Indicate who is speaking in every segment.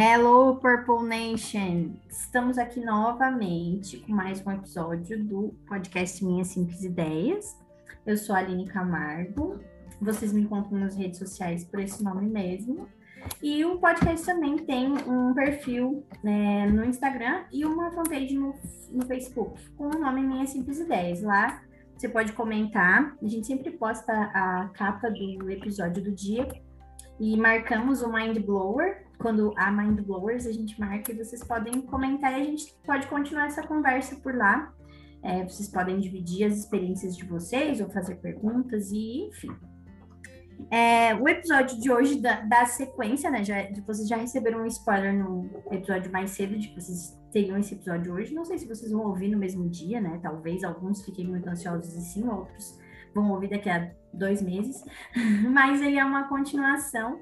Speaker 1: Hello, Purple Nation! Estamos aqui novamente com mais um episódio do podcast Minhas Simples Ideias. Eu sou a Aline Camargo. Vocês me encontram nas redes sociais por esse nome mesmo. E o podcast também tem um perfil né, no Instagram e uma fanpage no, no Facebook com o nome Minhas Simples Ideias. Lá você pode comentar. A gente sempre posta a capa do episódio do dia e marcamos o Mind Blower. Quando há Mind Blowers, a gente marca e vocês podem comentar e a gente pode continuar essa conversa por lá. É, vocês podem dividir as experiências de vocês ou fazer perguntas e enfim. É, o episódio de hoje da, da sequência, né? Já, vocês já receberam um spoiler no episódio mais cedo de que vocês teriam esse episódio hoje. Não sei se vocês vão ouvir no mesmo dia, né? Talvez alguns fiquem muito ansiosos e sim, outros vão ouvir daqui a dois meses, mas ele é uma continuação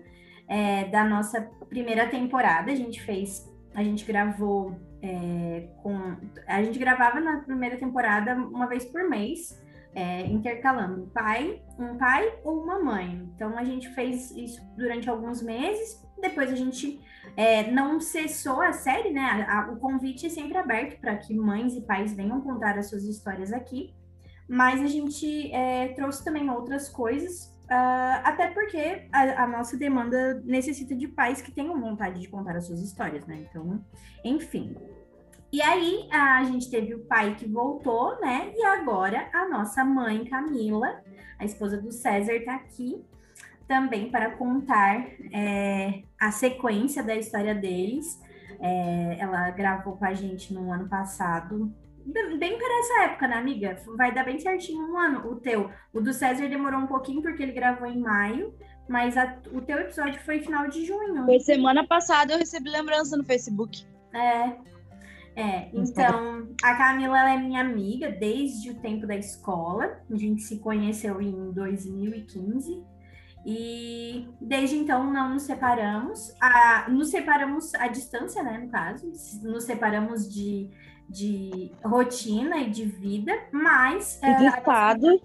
Speaker 1: é, da nossa primeira temporada. A gente fez, a gente gravou é, com. A gente gravava na primeira temporada uma vez por mês. É, intercalando um pai, um pai ou uma mãe. Então a gente fez isso durante alguns meses. Depois a gente é, não cessou a série, né? A, a, o convite é sempre aberto para que mães e pais venham contar as suas histórias aqui mas a gente é, trouxe também outras coisas, uh, até porque a, a, nossa demanda necessita de pais que tenham vontade de contar as suas histórias, né? Então, enfim. E aí a gente teve o pai que voltou, né? E agora a nossa mãe Camila, a esposa do César, está aqui também para contar é, a sequência da história deles. É, ela gravou com a gente no ano passado bem para essa época, né, amiga? Vai dar bem certinho um ano o teu. O do César demorou um pouquinho porque ele gravou em maio, mas a, o teu episódio foi final de junho.
Speaker 2: Foi semana passada, eu recebi lembrança no Facebook.
Speaker 1: É. É, então, a Camila é minha amiga desde o tempo da escola. A gente se conheceu em 2015. E desde então não nos separamos. A, nos separamos à distância, né? No caso. Nos separamos de de rotina e de vida, mas.
Speaker 2: E de é, estado.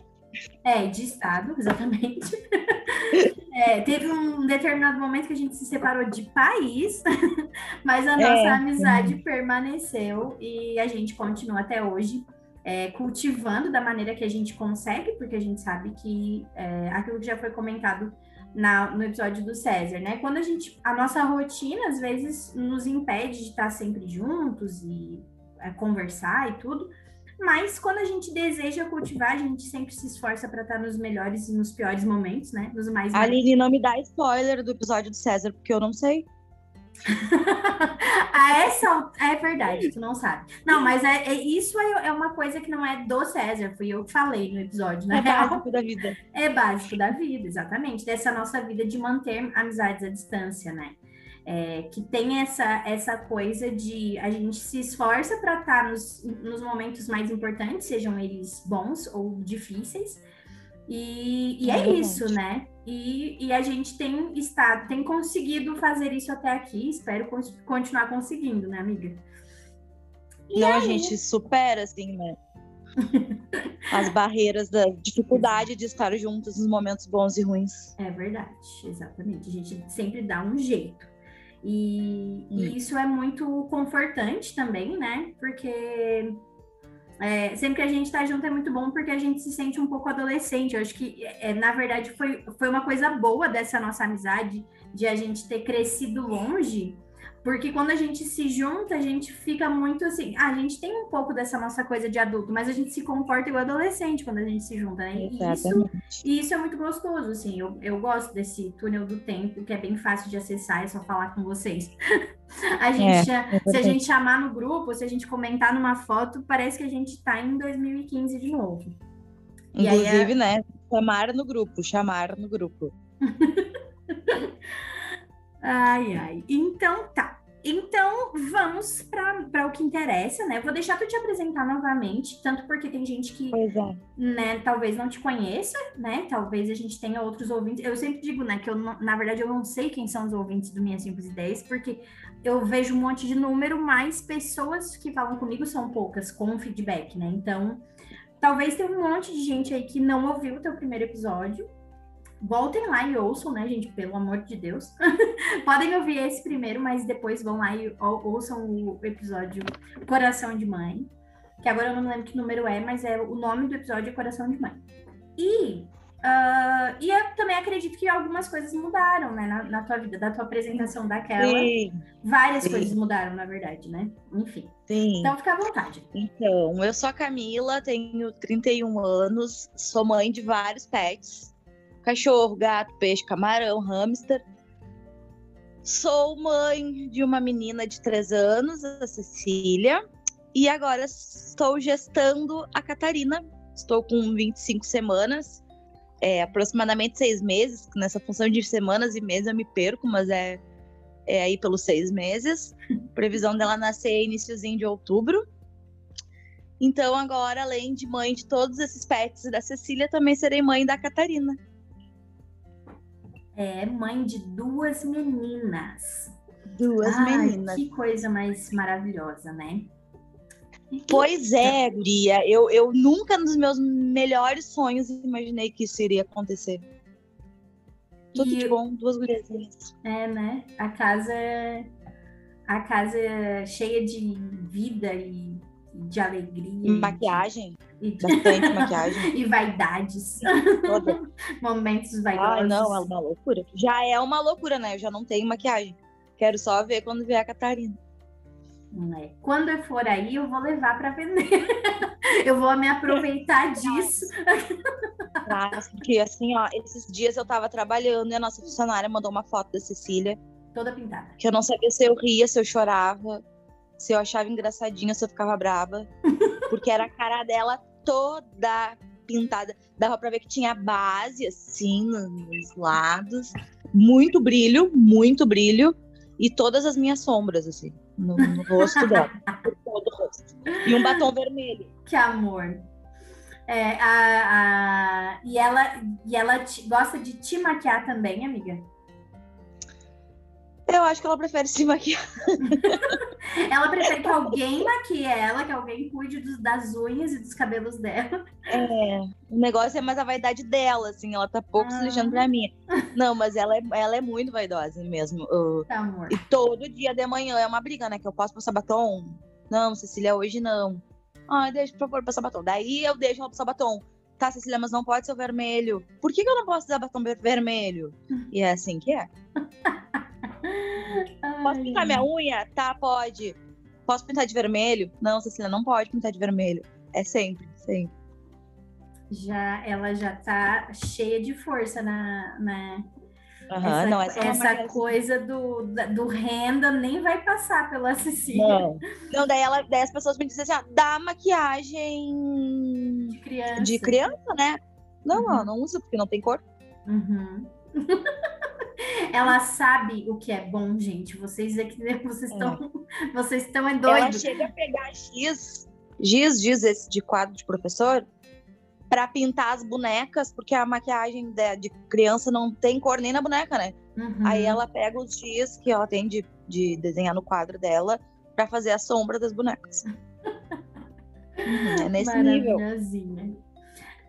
Speaker 1: É, de estado, exatamente. é, teve um determinado momento que a gente se separou de país, mas a nossa é, amizade permaneceu e a gente continua até hoje é, cultivando da maneira que a gente consegue, porque a gente sabe que é, aquilo que já foi comentado na, no episódio do César, né? Quando a gente. A nossa rotina, às vezes, nos impede de estar sempre juntos e conversar e tudo. Mas quando a gente deseja cultivar, a gente sempre se esforça para estar nos melhores e nos piores momentos, né? Nos mais.
Speaker 2: Aline, não me dá spoiler do episódio do César, porque eu não sei.
Speaker 1: ah, essa é verdade, tu não sabe. Não, mas é, é, isso é, é, uma coisa que não é do César, fui eu que falei no episódio, né?
Speaker 2: É básico da vida.
Speaker 1: É básico da vida, exatamente. Dessa nossa vida de manter amizades à distância, né? É, que tem essa, essa coisa de a gente se esforça para estar tá nos, nos momentos mais importantes, sejam eles bons ou difíceis, e, e é, é isso, né? E, e, a gente tem estado, tem conseguido fazer isso até aqui, espero continuar conseguindo, né, amiga?
Speaker 2: E Não, aí... a gente supera, assim, né? As barreiras da dificuldade de estar juntos nos momentos bons e ruins.
Speaker 1: É verdade, exatamente. A gente sempre dá um jeito. E, e hum. isso é muito confortante também, né? Porque é, sempre que a gente está junto é muito bom porque a gente se sente um pouco adolescente. Eu acho que, é, na verdade, foi, foi uma coisa boa dessa nossa amizade, de a gente ter crescido longe porque quando a gente se junta, a gente fica muito assim. Ah, a gente tem um pouco dessa nossa coisa de adulto, mas a gente se comporta igual adolescente quando a gente se junta, né? E isso, e isso é muito gostoso, assim. Eu, eu gosto desse túnel do tempo, que é bem fácil de acessar, é só falar com vocês. a gente, é, se a gente chamar no grupo, se a gente comentar numa foto, parece que a gente tá em 2015 de novo.
Speaker 2: Inclusive, é... né? Chamar no grupo, chamar no grupo.
Speaker 1: Ai, ai. Então tá. Então vamos para o que interessa, né? Vou deixar tu te apresentar novamente, tanto porque tem gente que,
Speaker 2: é.
Speaker 1: né, talvez não te conheça, né? Talvez a gente tenha outros ouvintes. Eu sempre digo, né, que eu não, na verdade eu não sei quem são os ouvintes do Minha Simples Ideias, porque eu vejo um monte de número, mas pessoas que falam comigo são poucas com feedback, né? Então, talvez tenha um monte de gente aí que não ouviu o teu primeiro episódio voltem lá e ouçam, né, gente? Pelo amor de Deus. Podem ouvir esse primeiro, mas depois vão lá e ouçam o episódio Coração de Mãe. Que agora eu não lembro que número é, mas é o nome do episódio é Coração de Mãe. E Uh, e eu também acredito que algumas coisas mudaram, né, na, na tua vida, da tua apresentação daquela. Sim, várias sim. coisas mudaram, na verdade, né? Enfim. Sim. Então fica à vontade.
Speaker 2: Então, eu sou a Camila, tenho 31 anos, sou mãe de vários pets: cachorro, gato, peixe, camarão, hamster. Sou mãe de uma menina de 3 anos, a Cecília, e agora estou gestando a Catarina. Estou com 25 semanas é, aproximadamente seis meses. Nessa função de semanas e meses eu me perco, mas é, é aí pelos seis meses. Previsão dela nascer iníciozinho de outubro. Então, agora, além de mãe de todos esses pets da Cecília, também serei mãe da Catarina.
Speaker 1: É, mãe de duas meninas.
Speaker 2: Duas Ai, meninas.
Speaker 1: Que coisa mais maravilhosa, né?
Speaker 2: Pois é, Guria. Eu, eu nunca nos meus melhores sonhos imaginei que isso iria acontecer. Tudo e de bom, duas guriazinhas.
Speaker 1: É, né? A casa a casa é cheia de vida e de alegria.
Speaker 2: Maquiagem. Bastante maquiagem.
Speaker 1: e vaidades. Toda. Momentos vaidosos.
Speaker 2: Ah, não, é uma loucura. Já é uma loucura, né? Eu já não tenho maquiagem. Quero só ver quando vier a Catarina.
Speaker 1: É. Quando eu for aí, eu vou levar para vender. eu vou me aproveitar disso.
Speaker 2: Nossa, porque assim, ó, esses dias eu tava trabalhando e a nossa funcionária mandou uma foto da Cecília.
Speaker 1: Toda pintada.
Speaker 2: Que eu não sabia se eu ria, se eu chorava, se eu achava engraçadinha, se eu ficava brava. Porque era a cara dela toda pintada. Dava pra ver que tinha base, assim, nos lados. Muito brilho, muito brilho. E todas as minhas sombras, assim no, no rosto dela. todo o rosto. E um batom vermelho.
Speaker 1: Que amor. É, a, a, e ela, e ela te, gosta de te maquiar também, amiga?
Speaker 2: Eu acho que ela prefere se maquiar.
Speaker 1: ela prefere que alguém maquie ela, que alguém cuide dos, das unhas e dos cabelos dela.
Speaker 2: É, o negócio é mais a vaidade dela, assim, ela tá pouco ah. se lixando pra mim. Não, mas ela é, ela é muito vaidosa mesmo.
Speaker 1: Tá, amor.
Speaker 2: E todo dia de manhã é uma briga, né? Que eu posso passar batom? Não, Cecília, hoje não. Ai, deixa, por favor, passar batom. Daí eu deixo ela passar batom. Tá, Cecília, mas não pode ser o vermelho. Por que, que eu não posso usar batom vermelho? E é assim que é. Posso pintar minha unha? Tá, pode. Posso pintar de vermelho? Não, Cecília, não pode pintar de vermelho. É sempre, sempre.
Speaker 1: Já, ela já tá cheia de força na, na
Speaker 2: Uhum, essa, não, essa,
Speaker 1: é essa coisa do, do renda nem vai passar pela Cecília. Não,
Speaker 2: não daí, ela, daí as pessoas me dizem assim, ah, dá maquiagem
Speaker 1: de criança,
Speaker 2: de criança né? Não, uhum. não usa porque não tem cor.
Speaker 1: Uhum. Ela sabe o que é bom, gente. Vocês aqui, vocês estão, é. vocês estão é.
Speaker 2: Ela chega a pegar giz, giz, giz esse de quadro de professor, para pintar as bonecas, porque a maquiagem de, de, criança não tem cor nem na boneca, né? Uhum. Aí ela pega os giz que ela tem de, de desenhar no quadro dela para fazer a sombra das bonecas. é nesse nível.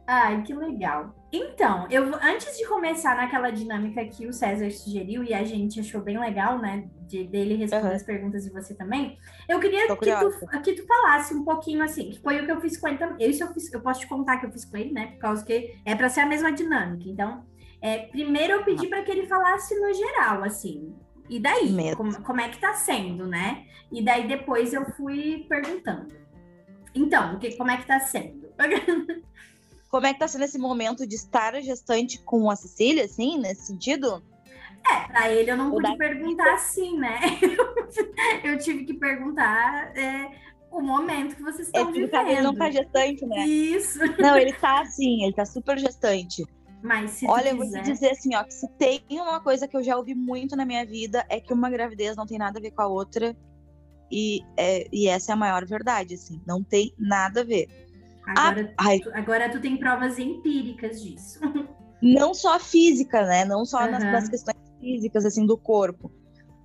Speaker 1: Ai, que legal. Então, eu antes de começar naquela dinâmica que o César sugeriu e a gente achou bem legal, né, de dele responder uhum. as perguntas e você também, eu queria que tu, que tu falasse um pouquinho assim, que foi o que eu fiz com ele também. Isso eu fiz, eu posso te contar que eu fiz com ele, né, por causa que é para ser a mesma dinâmica. Então, é, primeiro eu pedi para que ele falasse no geral, assim. E daí, como, como é que tá sendo, né? E daí depois eu fui perguntando. Então, que, como é que tá sendo?
Speaker 2: Como é que tá sendo esse momento de estar gestante com a Cecília, assim, nesse sentido?
Speaker 1: É, pra ele eu não o pude perguntar vida. assim, né? eu tive que perguntar é, o momento que vocês estão é, vivendo.
Speaker 2: Ele não tá gestante, né?
Speaker 1: Isso.
Speaker 2: Não, ele tá assim, ele tá super gestante.
Speaker 1: Mas se
Speaker 2: Olha,
Speaker 1: eu
Speaker 2: vou te dizer assim, ó, que se tem uma coisa que eu já ouvi muito na minha vida é que uma gravidez não tem nada a ver com a outra. E, é, e essa é a maior verdade, assim, não tem nada a ver.
Speaker 1: Agora, ah, tu, agora tu tem provas empíricas disso.
Speaker 2: Não só física, né? Não só uhum. nas, nas, questões físicas, assim, do corpo.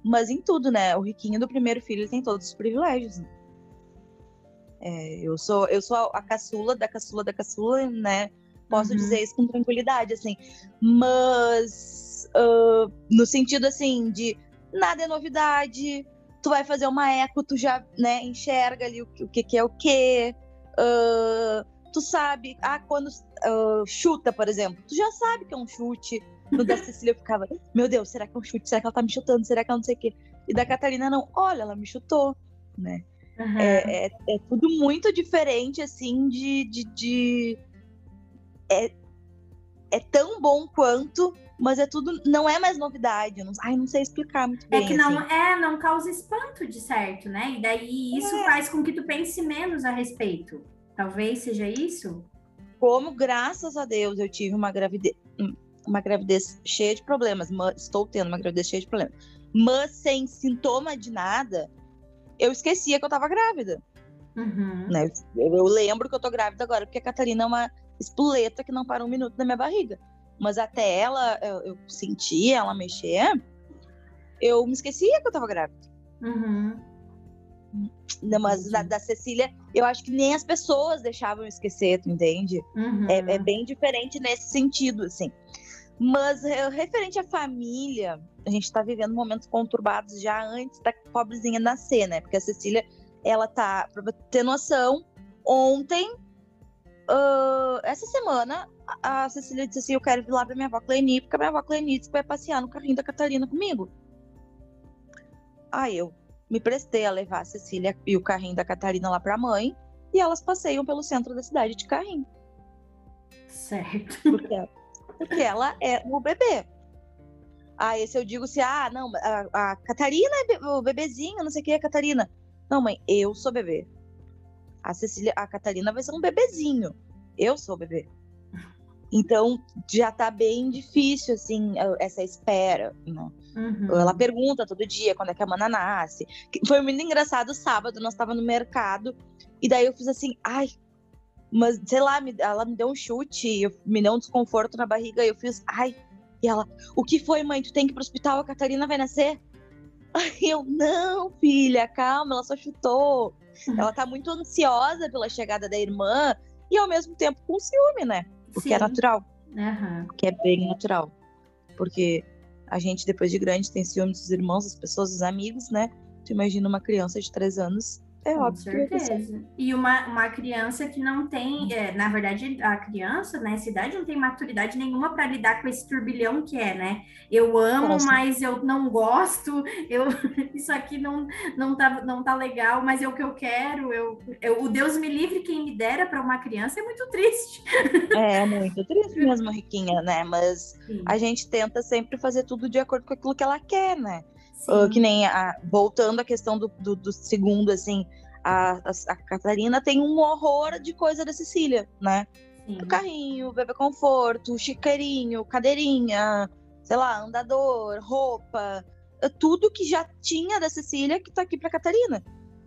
Speaker 2: Mas em tudo, né? O riquinho do primeiro filho ele tem todos os privilégios. Né? É, eu sou eu sou a caçula da caçula da caçula, né? Posso
Speaker 1: Uhum.
Speaker 2: dizer isso com tranquilidade, assim. Mas ah, no sentido assim de nada é novidade. Tu vai fazer uma eco, tu já né, enxerga ali o, que- o que, que é o que. Tu sabe, ah, quando ah, chuta, por exemplo, tu já sabe que é um chute. No da Cecília eu ficava, meu Deus, será que é um chute? Será que ela tá me chutando? Será que ela não sei o quê? E da Catarina, não, olha, ela me chutou, né?
Speaker 1: Aham.
Speaker 2: É, é, é tudo muito diferente, assim, de. de, de- É, é tão bom quanto, mas é tudo. Não é mais novidade. Não, ai, não sei explicar muito
Speaker 1: É
Speaker 2: bem.
Speaker 1: que não,
Speaker 2: assim.
Speaker 1: é, não causa espanto de certo, né? E daí isso
Speaker 2: É.
Speaker 1: faz com que tu pense menos a respeito. Talvez seja isso?
Speaker 2: Como, graças a Deus, eu tive uma gravidez. Uma gravidez cheia de problemas. mas- estou tendo uma gravidez cheia de problemas. Mas sem sintoma de nada, eu esquecia que eu tava grávida.
Speaker 1: Uhum.
Speaker 2: né? Eu, eu lembro que eu tô grávida agora, porque a Catarina é uma espoleta que não para um minuto na minha barriga. Mas até ela, eu, eu sentir ela mexer, eu me esquecia que eu tava grávida.
Speaker 1: Uhum.
Speaker 2: Não, Mas da, da Cecília, eu acho que nem as pessoas deixavam eu esquecer, tu entende?
Speaker 1: Uhum.
Speaker 2: É, é bem diferente nesse sentido, assim. Mas é, referente à família, a gente tá vivendo momentos conturbados já antes da pobrezinha nascer, né? Porque a Cecília, ela tá, pra ter noção, ontem, ah, essa semana, a a Cecília disse assim: Eu quero ir lá pra minha avó Cleni, porque a minha avó Cleni disse que vai passear no carrinho da Catarina comigo. Aí eu me prestei a levar a Cecília e o carrinho da Catarina lá pra mãe, e elas passeiam pelo centro da cidade de carrinho.
Speaker 1: Certo.
Speaker 2: Porque, ela- porque ela é o bebê. Aí se eu digo assim, ah, não, a, a Catarina é o bebezinho, não sei o que, a Catarina. Não, mãe, eu sou bebê. A Cecília, a Catarina vai ser um bebezinho. Eu sou bebê. Então, já tá bem difícil, assim, essa espera, né?
Speaker 1: Uhum.
Speaker 2: Ela pergunta todo dia quando é que a mana nasce. Foi muito engraçado sábado, nós tava no mercado, e daí eu fiz assim, ai, mas sei lá, me- ela me deu um chute, eu- me deu um desconforto na barriga, e eu fiz, ai. E ela, o que foi, mãe? Tu tem que ir pro hospital, a Catarina vai nascer? Aí eu, não, filha, calma, ela só chutou. Ela tá muito ansiosa pela chegada da irmã, e ao mesmo tempo com ciúme, né? Porque é
Speaker 1: Sim.
Speaker 2: natural
Speaker 1: Aham.
Speaker 2: que é bem natural. Porque a gente, depois de grande, tem ciúme dos irmãos, das pessoas, dos amigos, né? Tu imagina uma criança de três anos, é
Speaker 1: Com
Speaker 2: óbvio
Speaker 1: certeza. E uma, uma criança que não tem, é, na verdade, a criança nessa idade não tem maturidade nenhuma para lidar com esse turbilhão que é, né? Eu amo,
Speaker 2: Nossa.
Speaker 1: mas eu não gosto. Eu isso aqui não não tá, não tá legal, mas é o que eu quero. Eu, eu o Deus me livre quem me dera para uma criança é muito triste.
Speaker 2: É muito triste mesmo, Riquinha, né? Mas
Speaker 1: Sim,
Speaker 2: a gente tenta sempre fazer tudo de acordo com aquilo que ela quer, né? Ah, que nem a, voltando à questão do, do, do segundo, assim, a, a, a Catarina tem um horror de coisa da Cecília, né?
Speaker 1: sim.
Speaker 2: carrinho, bebê conforto, chiqueirinho, cadeirinha, sei lá, andador, roupa, eh, tudo que já tinha da Cecília que tá aqui pra Catarina.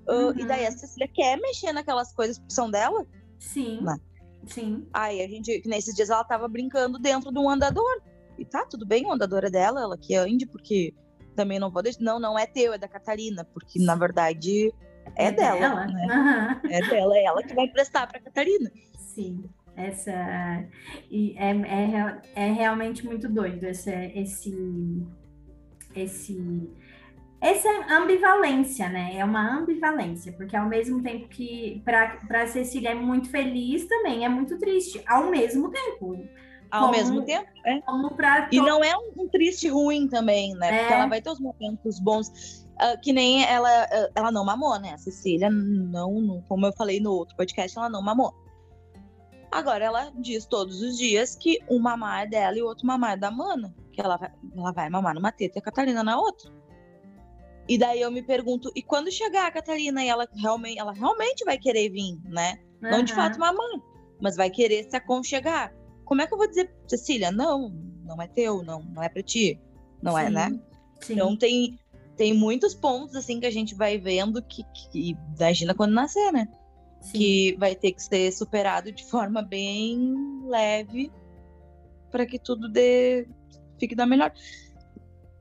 Speaker 2: Uh,
Speaker 1: Uhum.
Speaker 2: E daí a Cecília quer mexer naquelas coisas que são dela.
Speaker 1: Sim,
Speaker 2: Né?
Speaker 1: sim.
Speaker 2: Aí a gente, que nesses dias ela tava brincando dentro de um andador. E tá, tudo bem, o andador é dela, ela que ande, porque também não vou deixar. Não, não é teu, é da Catarina, porque na verdade é, dela, né?
Speaker 1: Aham.
Speaker 2: É dela, é ela que vai emprestar pra Catarina.
Speaker 1: Sim, essa e é, é, é realmente muito doido esse, esse, esse, essa ambivalência, né? É uma ambivalência, porque ao mesmo tempo que para Cecília é muito feliz, também é muito triste, ao mesmo tempo.
Speaker 2: Ao
Speaker 1: Como-
Speaker 2: mesmo tempo, é.
Speaker 1: Para
Speaker 2: E não é um, um triste ruim também, né? Porque
Speaker 1: É.
Speaker 2: ela vai ter os momentos bons. ah, que nem ela, ah, ela não mamou, né? A Cecília não, não- como eu falei no outro podcast, ela não mamou. Agora ela diz todos os dias que um mamar é dela e o outro mamar é da mana. Que ela vai, ela vai mamar numa teta e a Catarina na outra. E daí eu me pergunto, e quando chegar a Catarina e ela realmente, ela realmente vai querer vir, né? Não de fato mamar, mas vai querer se aconchegar. Como é que eu vou dizer, Cecília, não, não é teu, não, não é pra ti, não é,
Speaker 1: Sim,
Speaker 2: né?
Speaker 1: Sim.
Speaker 2: Então tem, tem muitos pontos assim que a gente vai vendo que, que imagina quando nascer, né?
Speaker 1: sim.
Speaker 2: Que vai ter que ser superado de forma bem leve para que tudo dê fique da melhor.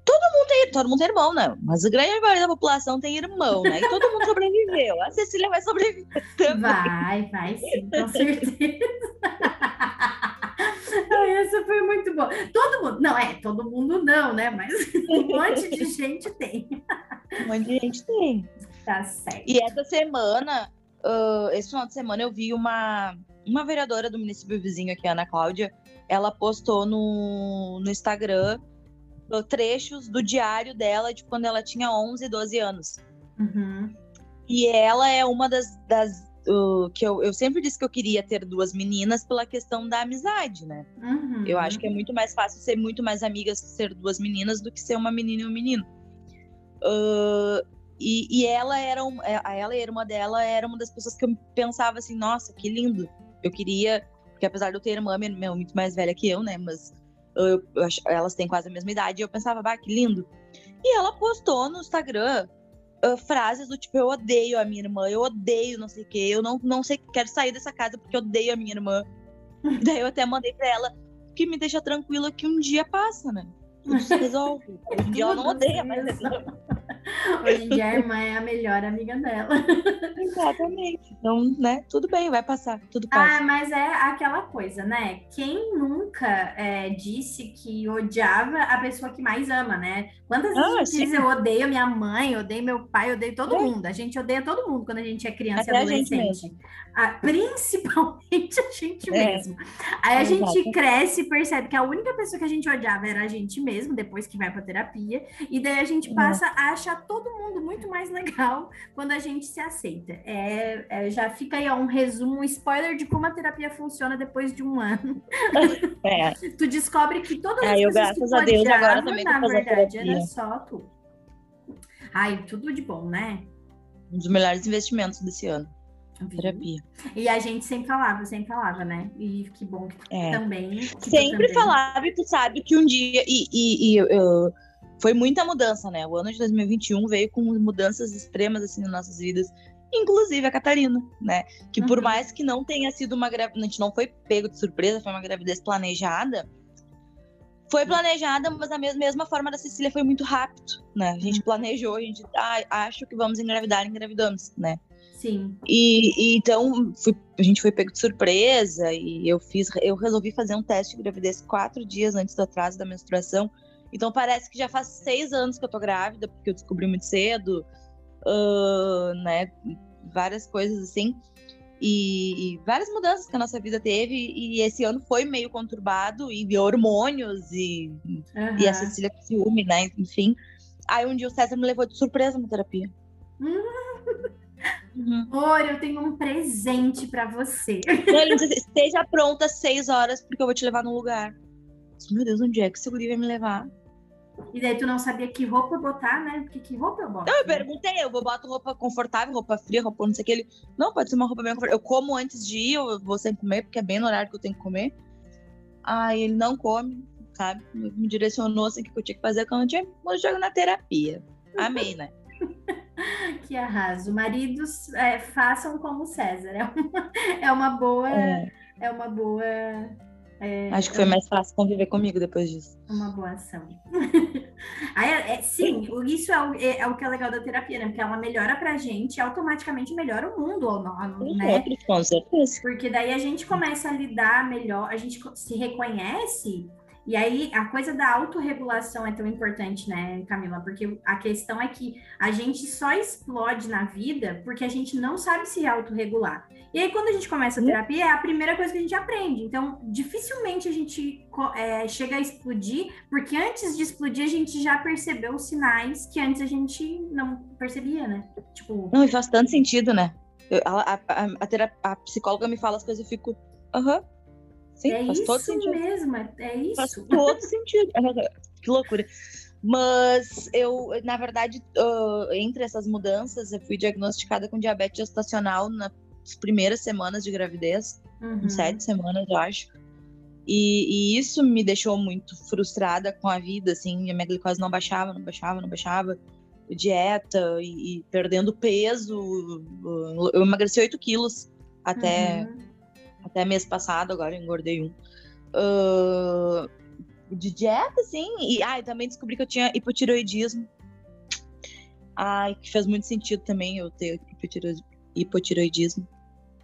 Speaker 2: Todo mundo tem, todo mundo tem irmão, né? Mas a grande maioria da população tem irmão, né? E todo mundo sobreviveu. A Cecília vai sobreviver também.
Speaker 1: Vai, vai sim, com certeza. Essa foi muito boa. Todo mundo, não é, todo mundo não, né? Mas um monte de gente tem.
Speaker 2: Um monte de gente tem.
Speaker 1: Tá certo.
Speaker 2: E essa semana, uh, esse final de semana, eu vi uma, uma vereadora do município vizinho aqui, Ana Cláudia, ela postou no, no Instagram trechos do diário dela de quando ela tinha 11, 12 anos.
Speaker 1: Uhum.
Speaker 2: E ela é uma das, das uh, que eu, eu sempre disse que eu queria ter duas meninas pela questão da amizade, né?
Speaker 1: Uhum.
Speaker 2: Eu acho que é muito mais fácil ser muito mais amigas ser duas meninas do que ser uma menina e um menino. Uh, e, e, ela era um, é, ela e a irmã dela era uma das pessoas que eu pensava assim, nossa, que lindo. Eu queria, porque apesar de eu ter irmã minha, muito mais velha que eu, né? Mas eu, eu, elas têm quase a mesma idade. E eu pensava, bah, que lindo. E ela postou no Instagram uh, frases do tipo, eu odeio a minha irmã, eu odeio não sei o quê, eu não, não sei, quero sair dessa casa porque eu odeio a minha irmã. Daí eu até mandei pra ela que me deixa tranquila que um dia passa, né? Tudo se resolve. Dia ela não odeia mais irmã.
Speaker 1: Hoje em dia a irmã é a melhor amiga dela.
Speaker 2: Exatamente. Então, né, tudo bem, vai passar, tudo passa.
Speaker 1: Ah, mas é aquela coisa, né? Quem nunca é, disse que odiava a pessoa que mais ama, né? Quantas vezes ah, diz eu odeio minha mãe, odeio meu pai, odeio todo é. mundo. A gente odeia todo mundo quando a gente é criança Até e adolescente. A ah, principalmente a gente é. mesmo. Aí a gente cresce e percebe que a única pessoa que a gente odiava era a gente mesmo, depois que vai pra terapia. E daí a gente passa a achar todo mundo muito mais legal quando a gente se aceita. É, é, já fica aí ó, um resumo, um spoiler de como a terapia funciona depois de um ano. É. tu descobre que todas as é,
Speaker 2: eu,
Speaker 1: pessoas que
Speaker 2: tu odiava, agora também
Speaker 1: na verdade, era só tu. Ai, tudo de bom, né?
Speaker 2: Um dos melhores investimentos desse ano. Terapia.
Speaker 1: E a gente sempre falava, sempre falava, né? E que bom que tu é. também. Que
Speaker 2: sempre
Speaker 1: também...
Speaker 2: falava, e tu sabe que um dia. E, e, e eu, foi muita mudança, né? O ano de 2021 veio com mudanças extremas assim nas nossas vidas, inclusive a Catarina, né? Que por uhum. mais que não tenha sido uma gravidez, a gente não foi pego de surpresa, foi uma gravidez planejada. Foi planejada, mas da mesma forma da Cecília foi muito rápido, né? A gente uhum. planejou, a gente, ah, acho que vamos engravidar, engravidamos, né?
Speaker 1: Sim.
Speaker 2: E, e então fui, a gente foi pego de surpresa e eu fiz, eu resolvi fazer um teste de gravidez quatro dias antes do atraso da menstruação então parece que já faz seis anos que eu tô grávida, porque eu descobri muito cedo, uh, né? Várias coisas assim. E, e, várias mudanças que a nossa vida teve. E esse ano foi meio conturbado, e hormônios, e, uhum. e a Cecília com ciúme, né? Enfim. Aí um dia o César me levou de surpresa na terapia.
Speaker 1: Uhum. Oi, eu tenho um presente para você.
Speaker 2: Ele disse, esteja pronta às seis horas, porque eu vou te levar num lugar. Meu Deus, onde é que esse guri vai me levar?
Speaker 1: E daí tu não sabia que roupa botar, né? Porque que roupa eu boto?
Speaker 2: Não, eu perguntei, eu vou botar roupa confortável, roupa fria, roupa não sei o que. Ele, não, pode ser uma roupa bem confortável. Eu como antes de ir, eu vou sem comer, porque é bem no horário que eu tenho que comer. Aí ele não come, sabe? Me direcionou assim que eu tinha que fazer quando eu tinha eu jogo na terapia. Amei, né?
Speaker 1: que arraso. Maridos, é, façam como César. É uma, é uma boa. É. é uma boa
Speaker 2: é, Acho que foi mais fácil conviver comigo depois disso.
Speaker 1: Uma boa ação. Aí, é, sim, isso é o, é, é o, que é legal da terapia, né? Porque ela melhora pra gente e automaticamente melhora o mundo, ou não, né?
Speaker 2: Com certeza.
Speaker 1: Porque daí a gente começa a lidar melhor, a gente se reconhece e aí, a coisa da autorregulação é tão importante, né, Camila? Porque a questão é que a gente só explode na vida porque a gente não sabe se autorregular. E aí, quando a gente começa a terapia, é a primeira coisa que a gente aprende. Então, dificilmente a gente é, chega a explodir, porque antes de explodir, a gente já percebeu os sinais que antes a gente não percebia, né? Tipo.
Speaker 2: Não, e faz tanto sentido, né? Eu, a, a, a, a, psicóloga me fala as coisas e eu fico. Aham. Uhum
Speaker 1: Sim, é faz todo sentido. mesmo, é, é isso.
Speaker 2: Faz todo sentido. que loucura. Mas eu, na verdade, uh, entre essas mudanças, eu fui diagnosticada com diabetes gestacional nas primeiras semanas de gravidez, uhum. sete semanas, eu acho. E, e, isso me deixou muito frustrada com a vida, assim, a minha glicose não baixava, não baixava, não baixava. Dieta e, e perdendo peso. Eu emagreci 8 quilos até. Uhum até mês passado, agora engordei um. Uh, de dieta, sim. E ai, também descobri que eu tinha hipotiroidismo. Ai, que fez muito sentido também eu ter hipotiroidismo.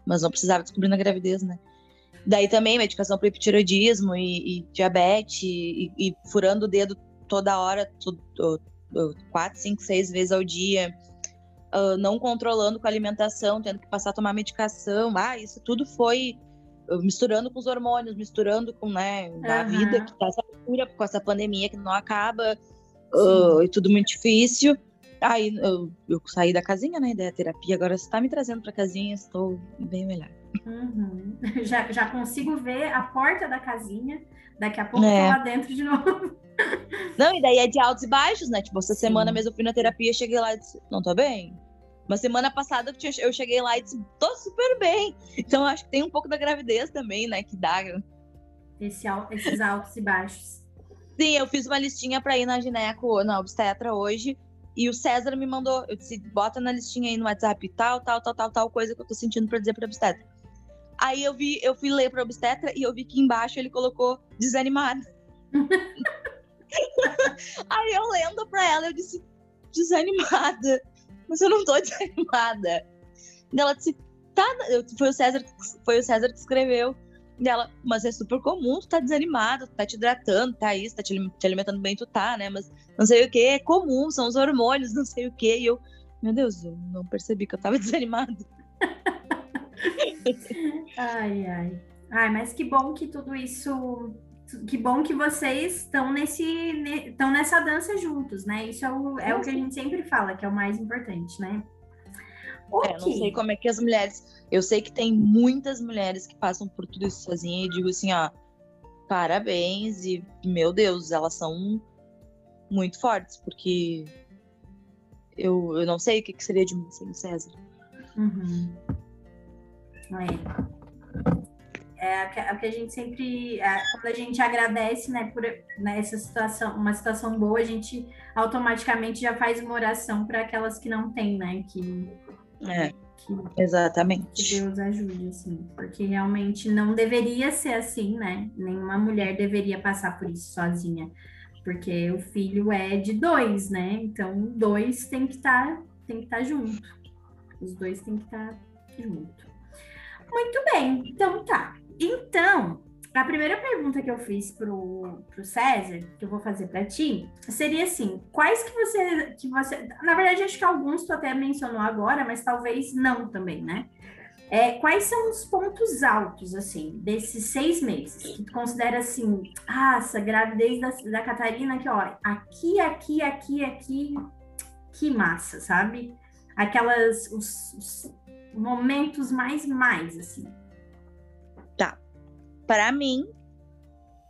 Speaker 2: Mas não precisava descobrir na gravidez, né? Daí também medicação para hipotireoidismo e, e diabetes e, e, furando o dedo toda hora, quatro, cinco, seis vezes ao dia, uh, não controlando com a alimentação, tendo que passar a tomar medicação. Ah, isso tudo foi misturando com os hormônios, misturando com né, uhum. a vida que tá essa loucura, com essa pandemia que não acaba, uh, e tudo muito difícil. Aí eu, eu, saí da casinha, né, da terapia, agora você tá me trazendo pra casinha, estou bem melhor.
Speaker 1: Uhum. Já, já consigo ver a porta da casinha, daqui a pouco é. tô lá dentro de novo.
Speaker 2: Não, e daí é de altos e baixos, né? Tipo, essa Sim. semana mesmo eu fui na terapia, cheguei lá e disse, não tô bem. Uma semana passada eu cheguei lá e disse, tô super bem. Então acho que tem um pouco da gravidez também, né? Que dá.
Speaker 1: Esse, esses altos e baixos.
Speaker 2: Sim, eu fiz uma listinha para ir na gineco, na obstetra hoje. E o César me mandou, eu disse, bota na listinha aí no WhatsApp tal, tal, tal, tal, tal coisa que eu tô sentindo para dizer pra obstetra. Aí eu vi, eu fui ler pra obstetra e eu vi que embaixo ele colocou desanimado. aí eu lendo pra ela, eu disse, desanimada mas eu não tô desanimada. Ela disse, tá, foi o César, foi o César que escreveu. E ela, mas é super comum, tu tá desanimado, tu tá te hidratando, tá isso, tá te, te alimentando bem, tu tá, né? Mas não sei o que, é comum, são os hormônios, não sei o que. E eu, meu Deus, eu não percebi que eu tava desanimado.
Speaker 1: ai, ai. Ai, mas que bom que tudo isso que bom que vocês estão nesse estão nessa dança juntos, né? Isso é o, é o que a gente sempre fala, que é o mais importante, né?
Speaker 2: Okay. É, não sei como é que as mulheres. Eu sei que tem muitas mulheres que passam por tudo isso sozinha e digo assim, ó, parabéns e meu Deus, elas são muito fortes, porque eu, eu não sei o que, que seria de mim sem o César.
Speaker 1: Uhum. É é o que a gente sempre, é, quando a gente agradece, né, por nessa né, situação, uma situação boa, a gente automaticamente já faz uma oração para aquelas que não têm, né, que,
Speaker 2: é, que, exatamente.
Speaker 1: Que Deus ajude, assim, porque realmente não deveria ser assim, né, nenhuma mulher deveria passar por isso sozinha, porque o filho é de dois, né, então dois tem que estar, tá, tem que estar tá junto, os dois tem que estar tá junto. Muito bem, então tá. Então, a primeira pergunta que eu fiz pro, pro César, que eu vou fazer para ti, seria assim: quais que você, que você. Na verdade, acho que alguns tu até mencionou agora, mas talvez não também, né? É, quais são os pontos altos, assim, desses seis meses? Que tu considera assim, ah, gravidez da, da Catarina, que ó, aqui, aqui, aqui, aqui, que massa, sabe? Aquelas, os, os momentos mais, mais, assim
Speaker 2: para mim,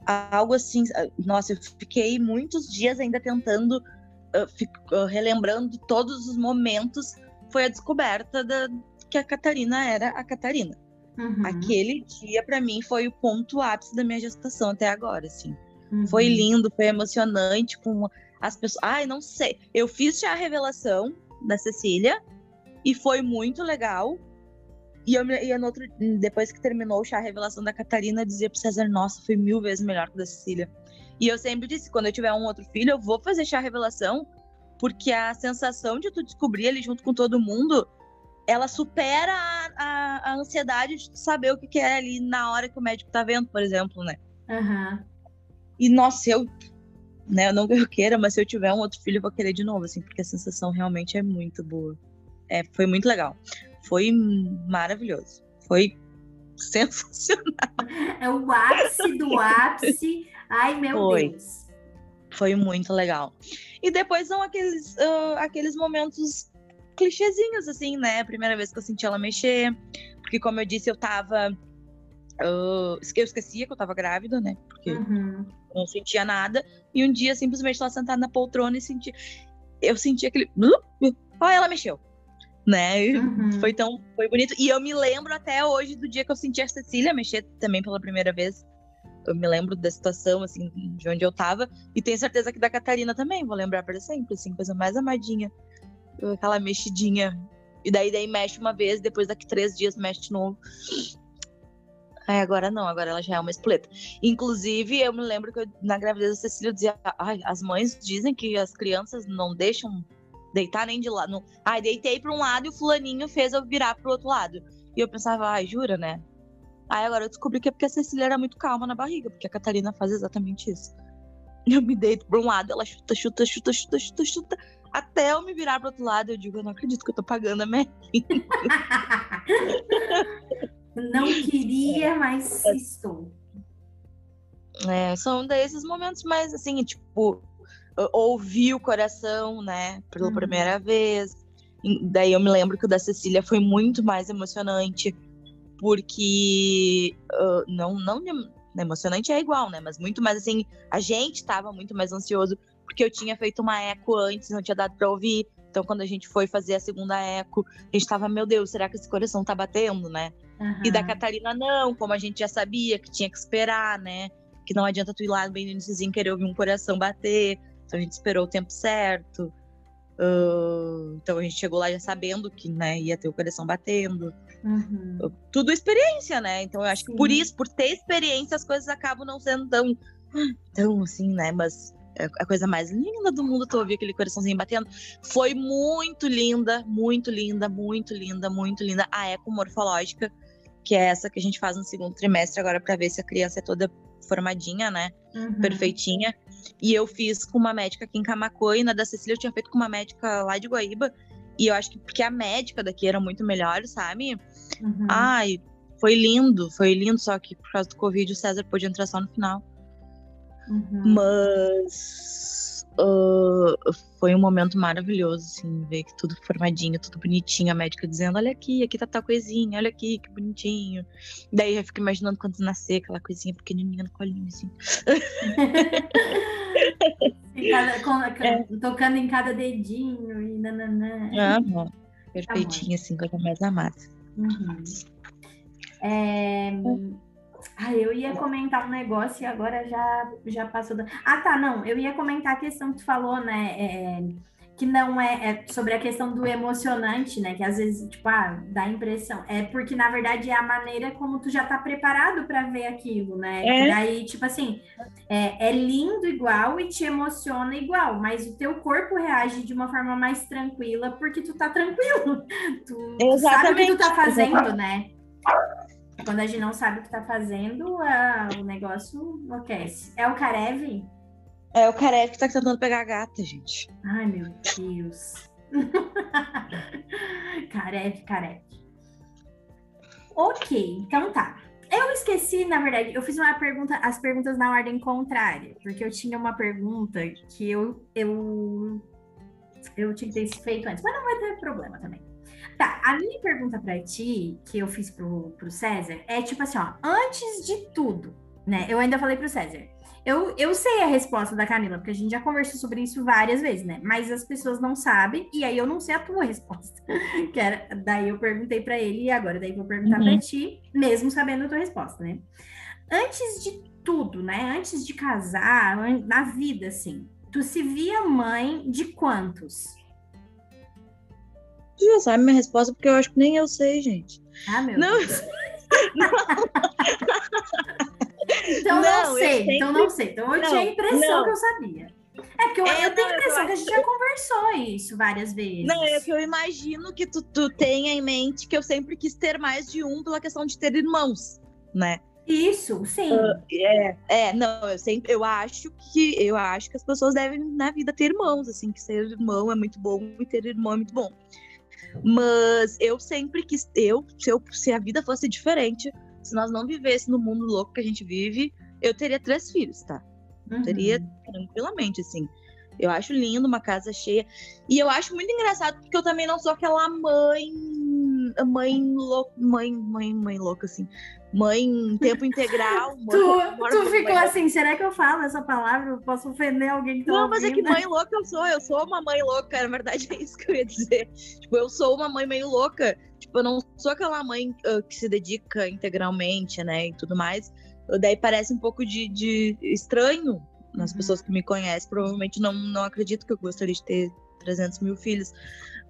Speaker 2: algo assim, nossa, eu fiquei muitos dias ainda tentando, uh, fico, uh, relembrando todos os momentos, foi a descoberta da, que a Catarina era a Catarina. Uhum. Aquele dia, para mim, foi o ponto ápice da minha gestação até agora, assim. Uhum. Foi lindo, foi emocionante, com as pessoas... Ai, não sei. Eu fiz já a revelação da Cecília, e foi muito legal, e eu, e eu outro, depois que terminou o chá, a revelação da Catarina, dizia pro César, nossa, foi mil vezes melhor que o da Cecília. E eu sempre disse, quando eu tiver um outro filho, eu vou fazer chá revelação, porque a sensação de tu descobrir ele junto com todo mundo, ela supera a, a, a ansiedade de tu saber o que, que, é ali na hora que o médico tá vendo, por exemplo, né?
Speaker 1: Uhum.
Speaker 2: E, nossa, eu, né, eu não eu queira, mas se eu tiver um outro filho, eu vou querer de novo, assim, porque a sensação realmente é muito boa. É, foi muito legal foi maravilhoso. Foi sensacional.
Speaker 1: É o ápice do ápice. Ai, meu foi. Deus.
Speaker 2: Foi muito legal. E depois são aqueles, uh, aqueles momentos clichêzinhos, assim, né? Primeira vez que eu senti ela mexer. Porque, como eu disse, eu tava. Uh, eu esquecia que eu tava grávida, né? Porque uhum. não sentia nada. E um dia, simplesmente, ela sentada na poltrona e senti. Eu senti aquele. Ó, ela mexeu né? Uhum. Foi tão foi bonito. E eu me lembro até hoje do dia que eu senti a Cecília mexer também pela primeira vez. Eu me lembro da situação, assim, de onde eu tava. E tenho certeza que da Catarina também, vou lembrar para sempre, assim, coisa mais amadinha. Aquela mexidinha. E daí, daí mexe uma vez, depois daqui três dias mexe de novo. Aí agora não, agora ela já é uma espoleta. Inclusive, eu me lembro que eu, na gravidez da Cecília eu dizia: Ai, as mães dizem que as crianças não deixam deitar nem de lado. Não... Ai, deitei para um lado e o fulaninho fez eu virar pro outro lado. E eu pensava, ai, jura, né? Aí agora eu descobri que é porque a Cecília era muito calma na barriga, porque a Catarina faz exatamente isso. Eu me deito pra um lado, ela chuta, chuta, chuta, chuta, chuta, chuta, até eu me virar pro outro lado. Eu digo, eu não acredito que eu tô pagando a merda.
Speaker 1: não queria, mas estou.
Speaker 2: É, são desses momentos mais assim, tipo, ouvir o coração, né, pela uhum. primeira vez. Daí eu me lembro que o da Cecília foi muito mais emocionante, porque uh, não, não emocionante é igual, né? Mas muito mais assim, a gente estava muito mais ansioso porque eu tinha feito uma eco antes, não tinha dado para ouvir. Então, quando a gente foi fazer a segunda eco, a gente tava, meu Deus, será que esse coração tá batendo, né? Uhum. E da Catarina, não, como a gente já sabia que tinha que esperar, né? Que não adianta tu ir lá bem no início querer ouvir um coração bater. Então a gente esperou o tempo certo. Uh, então a gente chegou lá já sabendo que né, ia ter o coração batendo. Uhum. Tudo experiência, né? Então eu acho Sim. que por isso, por ter experiência, as coisas acabam não sendo tão, tão assim, né? Mas é a coisa mais linda do mundo tu ouvir aquele coraçãozinho batendo. Foi muito linda, muito linda, muito linda, muito linda. A eco morfológica, que é essa que a gente faz no segundo trimestre agora para ver se a criança é toda formadinha, né? Uhum. Perfeitinha. E eu fiz com uma médica aqui em Camacuã e na da Cecília eu tinha feito com uma médica lá de Guaíba. E eu acho que porque a médica daqui era muito melhor, sabe? Uhum. Ai, foi lindo, foi lindo, só que por causa do Covid o César pôde entrar só no final. Uhum. Mas uh, foi um momento maravilhoso, assim, ver que tudo formadinho, tudo bonitinho, a médica dizendo, olha aqui, aqui tá tal coisinha, olha aqui, que bonitinho. Daí eu fico imaginando quando nascer aquela coisinha pequenininha no colinho, assim.
Speaker 1: cada, com, é. Tocando em cada dedinho e nananã. Ah,
Speaker 2: perfeitinho, assim, coisa mais amada. Uhum.
Speaker 1: É... Ah, eu ia comentar um negócio e agora já, já passou. Da... Ah, tá, não. Eu ia comentar a questão que tu falou, né? É, que não é, é, sobre a questão do emocionante, né? Que às vezes, tipo, ah, dá impressão. É porque, na verdade, é a maneira como tu já tá preparado para ver aquilo, né? É. E daí, tipo assim, é, é lindo igual e te emociona igual, mas o teu corpo reage de uma forma mais tranquila porque tu tá tranquilo. Tu, tu sabe o que tu tá fazendo, né? Quando a gente não sabe o que tá fazendo, a, o negócio enlouquece. É o Karev?
Speaker 2: É o Karev que tá tentando pegar a gata, gente.
Speaker 1: Ai, meu Deus. Karev, Karev. Ok, então tá. Eu esqueci, na verdade, eu fiz uma pergunta, as perguntas na ordem contrária, porque eu tinha uma pergunta que eu, eu, eu tinha que ter feito antes, mas não vai ter problema também. Tá, a minha pergunta para ti, que eu fiz pro, pro César, é tipo assim, ó, antes de tudo, né? Eu ainda falei pro César. Eu, eu sei a resposta da Camila, porque a gente já conversou sobre isso várias vezes, né? Mas as pessoas não sabem, e aí eu não sei a tua resposta. que era, daí eu perguntei para ele, e agora daí vou perguntar uhum. para ti, mesmo sabendo a tua resposta, né? Antes de tudo, né? Antes de casar, na vida, assim, tu se via mãe de quantos?
Speaker 2: Tu já sabe minha resposta, porque eu acho que nem eu sei, gente.
Speaker 1: Ah, meu não. Deus. então não, não sei, sempre... então não sei. Então eu não, tinha a impressão não. que eu sabia. É porque eu, é, eu tenho a impressão eu que a gente já conversou isso várias vezes.
Speaker 2: Não, é que eu imagino que tu, tu tenha em mente que eu sempre quis ter mais de um pela questão de ter irmãos, né?
Speaker 1: Isso, sim.
Speaker 2: Uh, é, é, não, eu sempre, eu acho que eu acho que as pessoas devem na vida ter irmãos, assim, que ser irmão é muito bom e ter irmão é muito bom. Mas eu sempre quis, eu se, eu, se a vida fosse diferente, se nós não vivêssemos no mundo louco que a gente vive, eu teria três filhos, tá? Uhum. Teria tranquilamente, assim. Eu acho lindo uma casa cheia. E eu acho muito engraçado porque eu também não sou aquela mãe. Mãe louca. Mãe, mãe, mãe louca, assim mãe tempo integral.
Speaker 1: Mãe, tu, tu ficou assim, será que eu falo essa palavra? Eu posso ofender alguém que tá
Speaker 2: Não,
Speaker 1: ouvindo?
Speaker 2: mas é que mãe louca eu sou, eu sou uma mãe louca, na verdade é isso que eu ia dizer. Tipo, eu sou uma mãe meio louca. Tipo, eu não sou aquela mãe uh, que se dedica integralmente, né, e tudo mais. Daí parece um pouco de, de estranho nas uhum. pessoas que me conhecem. Provavelmente não, não acredito que eu gostaria de ter 300 mil filhos.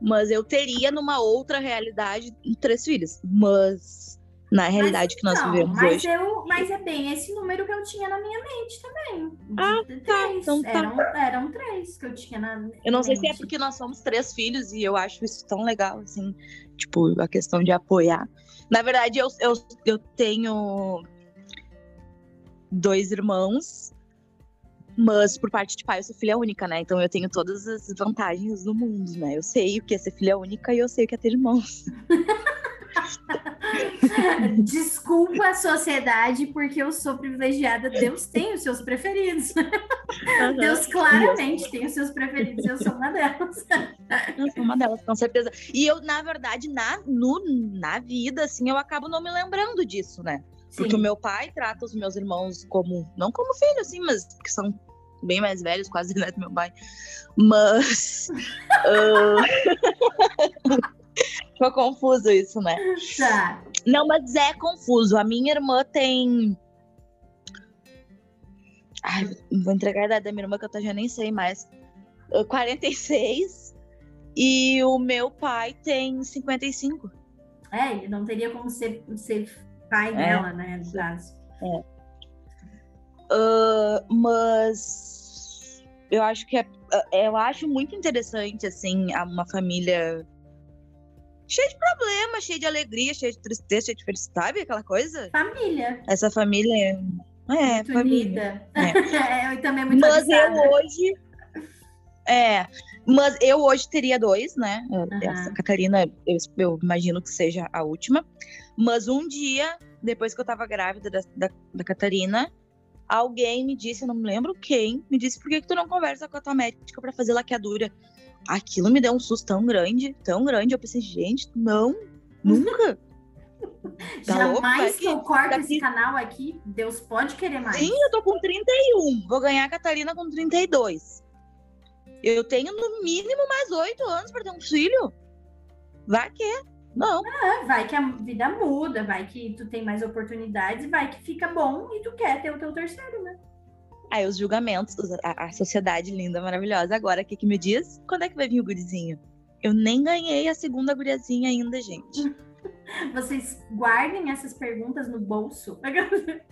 Speaker 2: Mas eu teria, numa outra realidade, três filhos. Mas na realidade mas, que nós não, vivemos
Speaker 1: mas
Speaker 2: hoje.
Speaker 1: Eu, mas é bem esse número que eu tinha na minha mente também.
Speaker 2: Ah, três. tá. Então tá.
Speaker 1: Eram, eram três que eu tinha na
Speaker 2: Eu não sei mente. se é porque nós somos três filhos e eu acho isso tão legal, assim, tipo, a questão de apoiar. Na verdade, eu, eu, eu tenho dois irmãos, mas por parte de pai eu sou filha única, né? Então eu tenho todas as vantagens do mundo, né? Eu sei o que é ser filha única e eu sei o que é ter irmãos.
Speaker 1: Desculpa a sociedade, porque eu sou privilegiada. Deus tem os seus preferidos. Uhum. Deus claramente tem os seus preferidos eu sou uma delas.
Speaker 2: Eu sou uma delas, com certeza. E eu, na verdade, na, no, na vida, assim, eu acabo não me lembrando disso, né? Sim. Porque o meu pai trata os meus irmãos como, não como filho, assim, mas que são bem mais velhos, quase né, do meu pai. Mas. uh... Ficou confuso isso, né?
Speaker 1: Tá.
Speaker 2: Não, mas é confuso. A minha irmã tem. Ai, vou entregar a idade da minha irmã que eu já nem sei mais. 46. E o meu pai tem 55.
Speaker 1: É, ele não teria como ser, ser pai é. dela, né? No caso.
Speaker 2: É. Uh, mas eu acho que é, eu acho muito interessante assim uma família cheio de problema, cheio de alegria, cheio de tristeza, cheio de felicidade, sabe aquela coisa?
Speaker 1: Família.
Speaker 2: Essa família é, é muito família.
Speaker 1: É. eu também é muito
Speaker 2: Mas eu hoje é, mas eu hoje teria dois, né? Uhum. Essa Catarina, eu, eu, imagino que seja a última. Mas um dia, depois que eu tava grávida da, da, da Catarina, alguém me disse, eu não me lembro quem, me disse por que, que tu não conversa com a tua médica para fazer laqueadura? Aquilo me deu um susto tão grande, tão grande. Eu pensei, gente, não, nunca.
Speaker 1: Tá Jamais que eu corto daqui... esse canal aqui. Deus pode querer mais.
Speaker 2: Sim, eu tô com 31. Vou ganhar a Catarina com 32. Eu tenho no mínimo mais oito anos para ter um filho. Vai que. Não.
Speaker 1: Ah, vai que a vida muda, vai que tu tem mais oportunidades, vai que fica bom e tu quer ter o teu terceiro, né?
Speaker 2: Aí os julgamentos, a, a sociedade linda, maravilhosa. Agora, o que, que me diz? Quando é que vai vir o gurizinho? Eu nem ganhei a segunda guriazinha ainda, gente.
Speaker 1: Vocês guardem essas perguntas no bolso.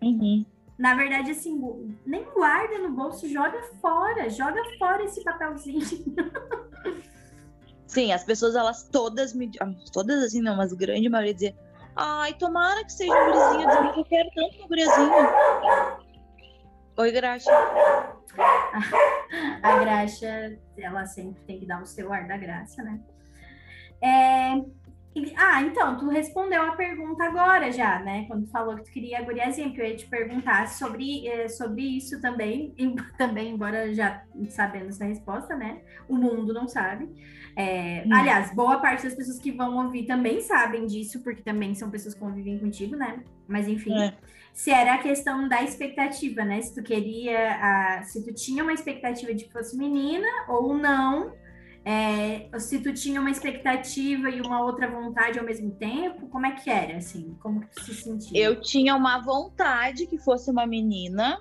Speaker 2: Uhum.
Speaker 1: Na verdade, assim, nem guarda no bolso, joga fora, joga fora esse papelzinho.
Speaker 2: Sim, as pessoas, elas todas me. Todas assim, não, mas grande maioria dizia. Ai, tomara que seja um gurizinho, eu quero tanto um gurizinho. Oi, Graxa.
Speaker 1: A Graxa, ela sempre tem que dar o seu ar da graça, né? É... Ah, então, tu respondeu a pergunta agora já, né? Quando tu falou que tu queria a guriazinha, que eu ia te perguntar sobre, é, sobre isso também, e, também, embora já sabendo essa resposta, né? O mundo não sabe. É, hum. Aliás, boa parte das pessoas que vão ouvir também sabem disso, porque também são pessoas que convivem contigo, né? Mas enfim. É se era a questão da expectativa, né? Se tu queria, a, se tu tinha uma expectativa de que fosse menina ou não, é, se tu tinha uma expectativa e uma outra vontade ao mesmo tempo, como é que era, assim? Como que tu se sentia?
Speaker 2: Eu tinha uma vontade que fosse uma menina,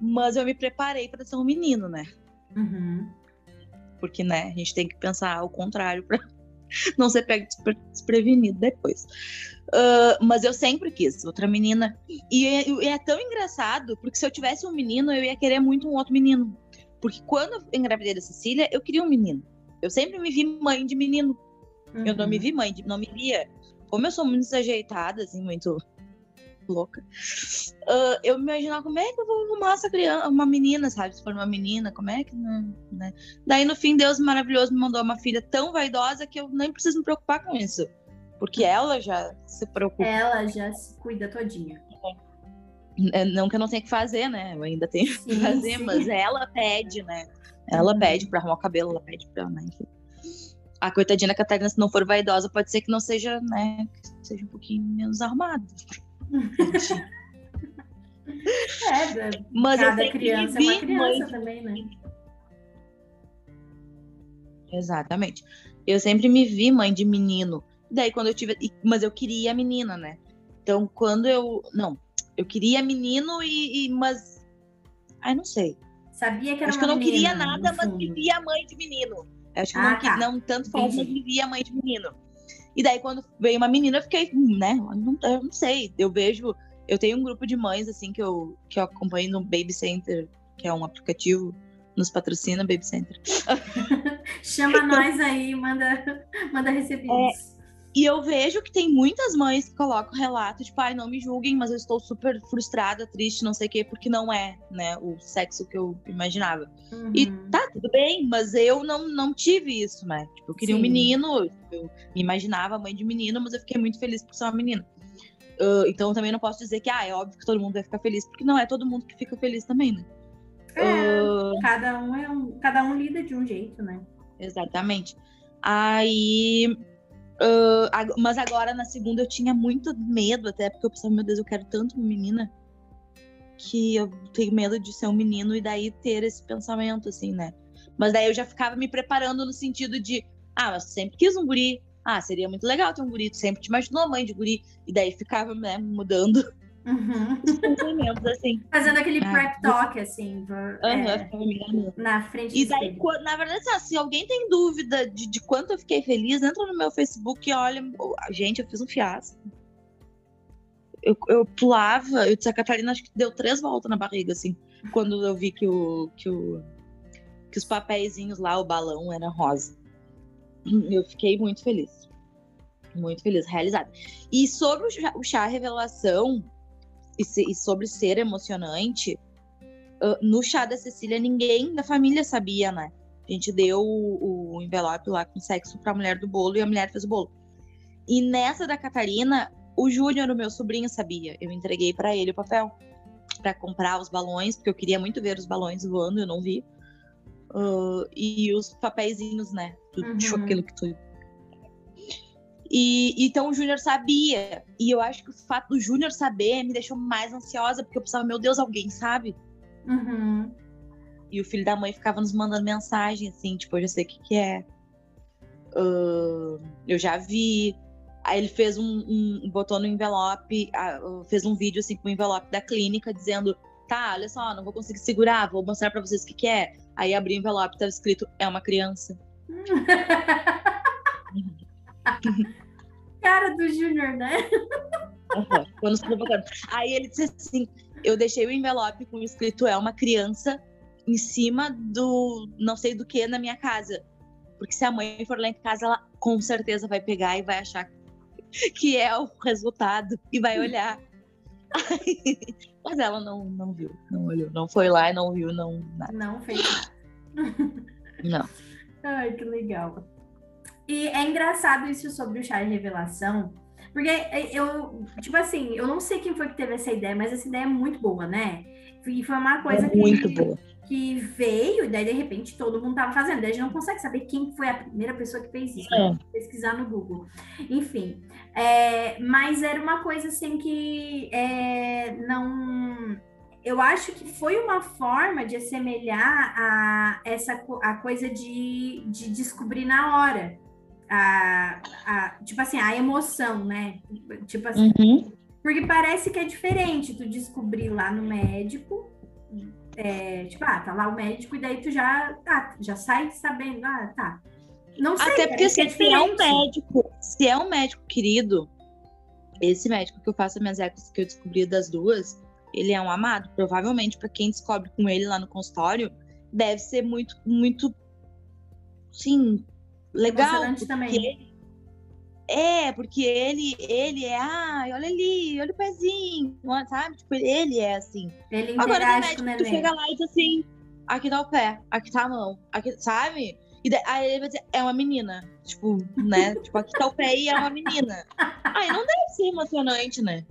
Speaker 2: mas eu me preparei para ser um menino, né?
Speaker 1: Uhum.
Speaker 2: Porque, né, a gente tem que pensar ao contrário para não ser pego desprevenido depois. Uh, mas eu sempre quis outra menina. E é, e é, tão engraçado, porque se eu tivesse um menino, eu ia querer muito um outro menino. Porque quando eu engravidei da Cecília, eu queria um menino. Eu sempre me vi mãe de menino. Uhum. Eu não me uhum. vi mãe, de, não me via. Como eu sou muito desajeitada, assim, muito louca, uh, eu me imaginava como é que eu vou arrumar essa criança, uma menina, sabe? Se for uma menina, como é que não, né? Daí, no fim, Deus maravilhoso me mandou uma filha tão vaidosa que eu nem preciso me preocupar com isso. Porque ela já se preocupa.
Speaker 1: Ela já se cuida todinha.
Speaker 2: É, não que eu não tenha que fazer, né? Eu ainda tenho sim, que fazer, sim. mas ela pede, né? Ela uhum. pede pra arrumar o cabelo, ela pede pra, né? A coitadinha da Catarina, se não for vaidosa, pode ser que não seja, né? Que seja um pouquinho menos arrumada.
Speaker 1: é, mas cada criança é uma criança mãe... também, né?
Speaker 2: Exatamente. Eu sempre me vi mãe de menino. Daí quando eu tive. Mas eu queria a menina, né? Então quando eu. Não, eu queria menino e. e mas. Ai, não sei.
Speaker 1: Sabia que era
Speaker 2: Acho
Speaker 1: que eu
Speaker 2: não
Speaker 1: menina,
Speaker 2: queria nada, mas vivia a mãe de menino. Acho que ah, não, tá. não tanto falta, mas vivia a mãe de menino. E daí, quando veio uma menina, eu fiquei, hum, né? Eu não, eu não sei. Eu vejo. Eu tenho um grupo de mães, assim, que eu, que eu acompanho no Baby Center, que é um aplicativo nos patrocina Baby Center.
Speaker 1: Chama nós aí, manda, manda recebidos.
Speaker 2: É, E eu vejo que tem muitas mães que colocam relato, tipo, ai, não me julguem, mas eu estou super frustrada, triste, não sei o quê, porque não é, né, o sexo que eu imaginava. Uhum. E tá, tudo bem, mas eu não, não tive isso, né? Tipo, eu queria Sim. um menino, eu me imaginava mãe de menino, mas eu fiquei muito feliz por ser uma menina. Uh, então também não posso dizer que, ah, é óbvio que todo mundo vai ficar feliz, porque não é todo mundo que fica feliz também, né?
Speaker 1: É, uh... cada um é um, cada um lida de um jeito, né?
Speaker 2: Exatamente. Aí Uh, mas agora na segunda eu tinha muito medo, até porque eu pensava, meu Deus, eu quero tanto uma menina que eu tenho medo de ser um menino e daí ter esse pensamento, assim, né? Mas daí eu já ficava me preparando no sentido de, ah, mas sempre quis um guri. Ah, seria muito legal ter um guri. Tu sempre te imaginou mãe de guri. E daí ficava, né, mudando
Speaker 1: Uhum. assim. Fazendo aquele ah, prep talk, assim. uhum, é, na frente
Speaker 2: E daí, quando, na verdade, assim, se alguém tem dúvida de, de quanto eu fiquei feliz, entra no meu Facebook e olha. Gente, eu fiz um fiasco. Eu, eu pulava, eu disse a Catarina, acho que deu três voltas na barriga, assim, quando eu vi que o. Que, o, que os papeizinhos lá, o balão era rosa. Eu fiquei muito feliz. Muito feliz, realizada. E sobre o chá, o chá revelação, e, se, e sobre ser emocionante, uh, no chá da Cecília ninguém da família sabia, né? A gente deu o, o envelope lá com sexo pra mulher do bolo e a mulher fez o bolo. E nessa da Catarina, o Júnior, o meu sobrinho, sabia. Eu entreguei para ele o papel para comprar os balões, porque eu queria muito ver os balões voando, eu não vi. Uh, e os papeizinhos, né? Tudo uhum. aquilo que tu e então o Júnior sabia. E eu acho que o fato do Júnior saber me deixou mais ansiosa, porque eu pensava, meu Deus, alguém sabe?
Speaker 1: Uhum.
Speaker 2: E o filho da mãe ficava nos mandando mensagem, assim, tipo, eu já sei o que, que é. Uh, eu já vi. Aí ele fez um, um botou no envelope, uh, fez um vídeo assim com o envelope da clínica dizendo: tá, olha só, não vou conseguir segurar, vou mostrar para vocês o que, que é. Aí abri o envelope, tava escrito: é uma criança.
Speaker 1: Cara do Júnior, né?
Speaker 2: Uhum, quando provocando. Aí ele disse assim: eu deixei o envelope com escrito é uma criança em cima do não sei do que na minha casa. Porque se a mãe for lá em casa, ela com certeza vai pegar e vai achar que é o resultado e vai olhar. mas ela não, não viu, não olhou, não foi lá e não viu, não nada.
Speaker 1: Não fez nada.
Speaker 2: Não.
Speaker 1: Ai, que legal. E é engraçado isso sobre o chá de revelação, porque eu, tipo assim, eu não sei quem foi que teve essa ideia, mas essa ideia é muito boa, né? E foi uma coisa
Speaker 2: é
Speaker 1: que,
Speaker 2: boa.
Speaker 1: que veio, e daí de repente todo mundo tava fazendo. Daí a gente não consegue saber quem foi a primeira pessoa que fez isso, é. pesquisar no Google. Enfim, é, mas era uma coisa assim que é, não eu acho que foi uma forma de assemelhar a essa a coisa de, de descobrir na hora a, a, tipo assim, a emoção, né? Tipo assim, uhum. porque parece que é diferente tu descobrir lá no médico, é, tipo, ah, tá lá o médico, e daí tu já, tá, já sai sabendo, ah, tá. Não sei,
Speaker 2: Até porque é se é um médico, se é um médico querido, esse médico que eu faço as minhas ecos que eu descobri das duas, ele é um amado. Provavelmente, para quem descobre com ele lá no consultório, deve ser muito, muito, sim, legal.
Speaker 1: também.
Speaker 2: é, porque ele, ele é, ah, olha ali, olha o pezinho, sabe? Tipo, ele é assim.
Speaker 1: Ele Agora, no médico,
Speaker 2: tu chega lá e diz assim, aqui tá o pé, aqui tá a mão, aqui, sabe? E daí, aí ele vai dizer, é uma menina. Tipo, né? tipo, aqui tá o pé e é uma menina. Aí não deve ser emocionante, né?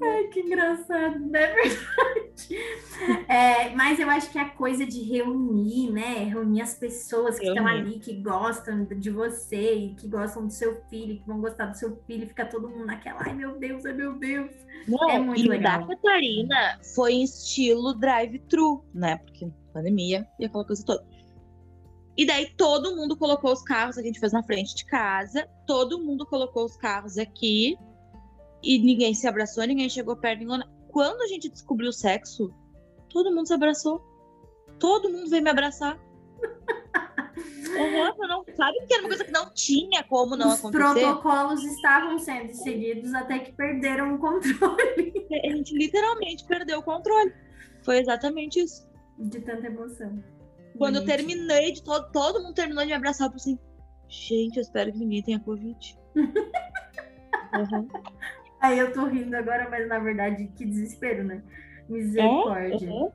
Speaker 1: Ai, que engraçado, não é verdade? É, mas eu acho que a coisa de reunir, né? Reunir as pessoas que estão ali, que gostam de você e que gostam do seu filho, que vão gostar do seu filho, fica todo mundo naquela, ai meu Deus, ai meu Deus.
Speaker 2: Não, é muito e legal. da Catarina foi em estilo drive-thru, né? Porque pandemia e aquela coisa toda. E daí todo mundo colocou os carros, a gente fez na frente de casa, todo mundo colocou os carros aqui e ninguém se abraçou, ninguém chegou perto. Ninguém... Quando a gente descobriu o sexo, todo mundo se abraçou. Todo mundo veio me abraçar. Uhum, não, sabe que era uma coisa que não tinha como não
Speaker 1: Os
Speaker 2: acontecer?
Speaker 1: Os protocolos estavam sendo seguidos até que perderam o controle.
Speaker 2: A gente literalmente perdeu o controle. Foi exatamente isso.
Speaker 1: De tanta emoção.
Speaker 2: Quando gente. eu terminei de todo, todo mundo terminou de me abraçar, eu assim, Gente, eu espero que ninguém tenha Covid. uhum.
Speaker 1: Aí eu tô rindo agora, mas na verdade, que desespero, né? Misericórdia. É? Uhum.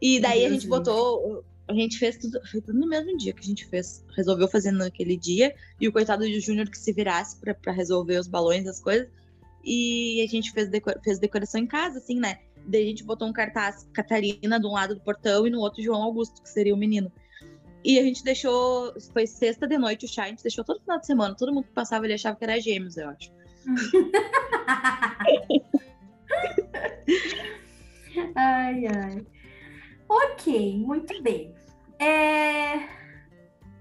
Speaker 2: E daí Deus a gente Deus. botou. A gente fez tudo, foi tudo no mesmo dia que a gente fez. Resolveu fazer naquele dia. E o coitado do Júnior que se virasse pra, pra resolver os balões, as coisas. E a gente fez, fez decoração em casa, assim, né? Daí a gente botou um cartaz Catarina de um lado do portão e no outro João Augusto, que seria o menino. E a gente deixou. Foi sexta de noite o chá, a gente deixou todo final de semana. Todo mundo que passava ele achava que era gêmeos, eu acho.
Speaker 1: ai, ai. Ok, muito bem. É...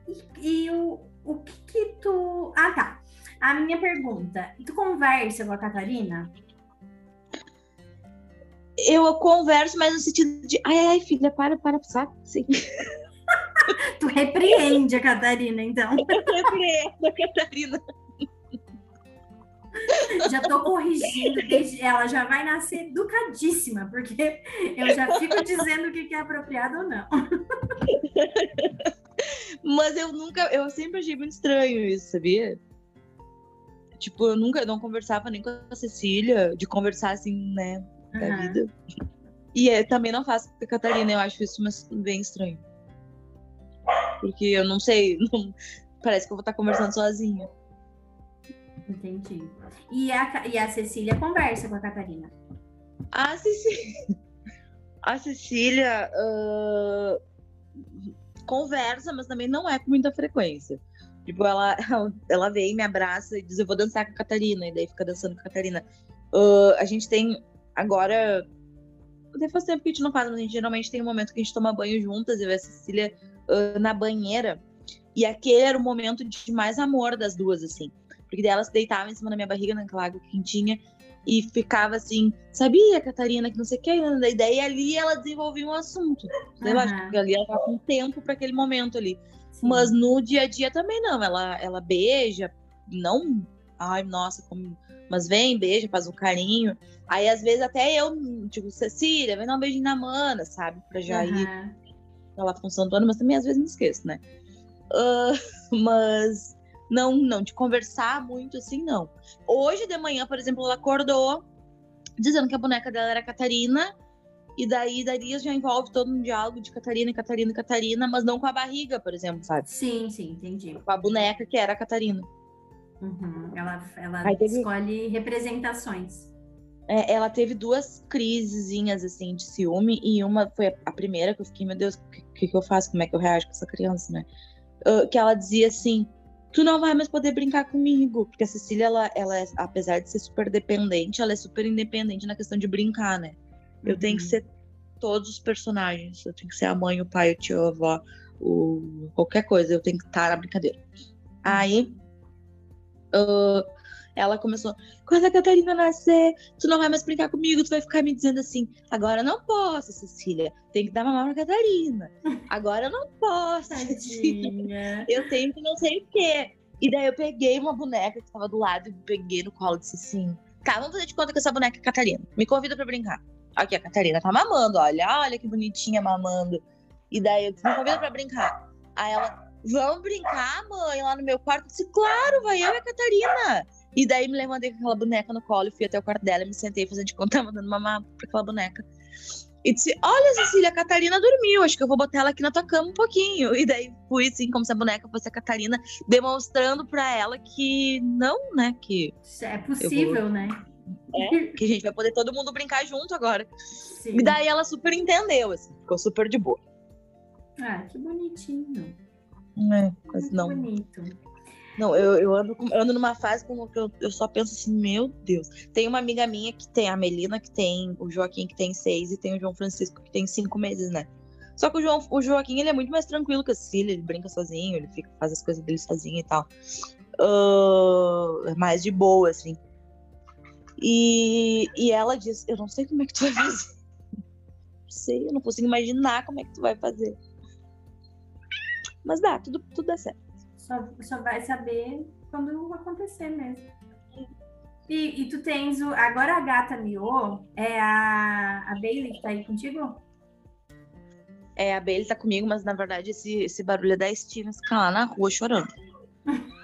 Speaker 1: E, e, o, o que que tu... Ah, tá. A minha pergunta. Tu conversa com a Catarina?
Speaker 2: Eu converso, mas no sentido de... Ai, ai, filha, para, para, sabe? Sim.
Speaker 1: tu repreende a Catarina, então.
Speaker 2: Eu repreendo a Catarina.
Speaker 1: Já tô corrigindo, ela já vai nascer educadíssima, porque eu já fico dizendo o que é apropriado ou não.
Speaker 2: Mas eu nunca, eu sempre achei muito estranho isso, sabia? Tipo, eu nunca não conversava nem com a Cecília, de conversar assim, né, da uhum. vida. E é, também não faço com a Catarina, eu acho isso bem estranho. Porque eu não sei, não, parece que eu vou estar conversando sozinha.
Speaker 1: Entendi. E a, e a Cecília conversa com a Catarina?
Speaker 2: A Cecília. A Cecília uh, conversa, mas também não é com muita frequência. Tipo, ela, ela vem, me abraça e diz: Eu vou dançar com a Catarina. E daí fica dançando com a Catarina. Uh, a gente tem agora. Até faz tempo que a gente não faz, mas a gente geralmente tem um momento que a gente toma banho juntas e vê a Cecília uh, na banheira. E aquele era o momento de mais amor das duas, assim. Porque daí ela se deitava em cima da minha barriga, naquela água quentinha, e ficava assim, sabia, Catarina, que não sei o que, e daí ali ela desenvolvia um assunto. Uhum. Eu acho que ali ela tava com tempo para aquele momento ali. Sim. Mas no dia a dia também não, ela, ela beija, não, ai, nossa, como... mas vem, beija, faz um carinho. Aí às vezes até eu, tipo, Cecília, vem dar um beijinho na mana, sabe, pra já uhum. ir ela função mas também às vezes me esqueço, né? Uh, mas não, não, de conversar muito assim, não. Hoje de manhã, por exemplo, ela acordou dizendo que a boneca dela era Catarina, e daí Darias já envolve todo um diálogo de Catarina, Catarina, Catarina, mas não com a barriga, por exemplo, sabe?
Speaker 1: Sim, sim, entendi.
Speaker 2: Com a boneca que era a Catarina.
Speaker 1: Uhum. Ela, ela teve... escolhe representações.
Speaker 2: É, ela teve duas crisezinhas, assim, de ciúme, e uma foi a primeira que eu fiquei, meu Deus, o que, que, eu faço? Como é que eu reajo com essa criança, né? Uh, que ela dizia assim, tu não vai mais poder brincar comigo. Porque a Cecília, ela, ela é, apesar de ser super dependente, ela é super independente na questão de brincar, né? Eu uhum. tenho que ser todos os personagens. Eu tenho que ser a mãe, o pai, o tio, a avó, o... qualquer coisa. Eu tenho que estar na brincadeira. Aí, uh, ela começou, quando a Catarina nascer, tu não vai mais brincar comigo, tu vai ficar me dizendo assim, agora eu não posso, Cecília, tem que dar mamar pra Catarina. Agora eu não posso, Cecília. Eu tenho que não sei o quê. E daí eu peguei uma boneca que estava do lado e peguei no colo e disse assim, tá, vamos fazer de conta que essa boneca é Catarina. Me convida pra brincar. Aqui, a Catarina tá mamando, olha, olha que bonitinha mamando. E daí eu disse, me convida pra brincar. Aí ela, vamos brincar, mãe, lá no meu quarto? Eu disse, claro, vai eu e a Catarina. E daí me levantei com aquela boneca no colo, fui até o quarto dela, me sentei fazendo de conta, tava dando mamar pra aquela boneca. E disse: Olha, Cecília, a Catarina dormiu, acho que eu vou botar ela aqui na tua cama um pouquinho. E daí fui assim, como se a boneca fosse a Catarina, demonstrando pra ela que não, né? Que.
Speaker 1: É possível, vou... né?
Speaker 2: É, que a gente vai poder todo mundo brincar junto agora. Sim. E daí ela super entendeu, assim, ficou super de boa.
Speaker 1: Ah, que bonitinho.
Speaker 2: É, mas não.
Speaker 1: Bonito.
Speaker 2: Não, eu, eu, ando, eu ando numa fase como que eu, eu só penso assim, meu Deus. Tem uma amiga minha que tem a Melina, que tem o Joaquim, que tem seis, e tem o João Francisco, que tem cinco meses, né? Só que o, João, o Joaquim, ele é muito mais tranquilo que a Cecília, ele brinca sozinho, ele fica, faz as coisas dele sozinho e tal. Uh, mais de boa, assim. E, e ela diz, eu não sei como é que tu vai fazer. Não sei, eu não consigo imaginar como é que tu vai fazer. Mas dá, tudo, tudo dá certo.
Speaker 1: Só, só vai saber quando acontecer mesmo. E, e tu tens o. Agora a gata miou, é a, a Bailey que tá aí contigo?
Speaker 2: É, a Bailey tá comigo, mas na verdade esse, esse barulho é da Steven ficar lá na rua chorando.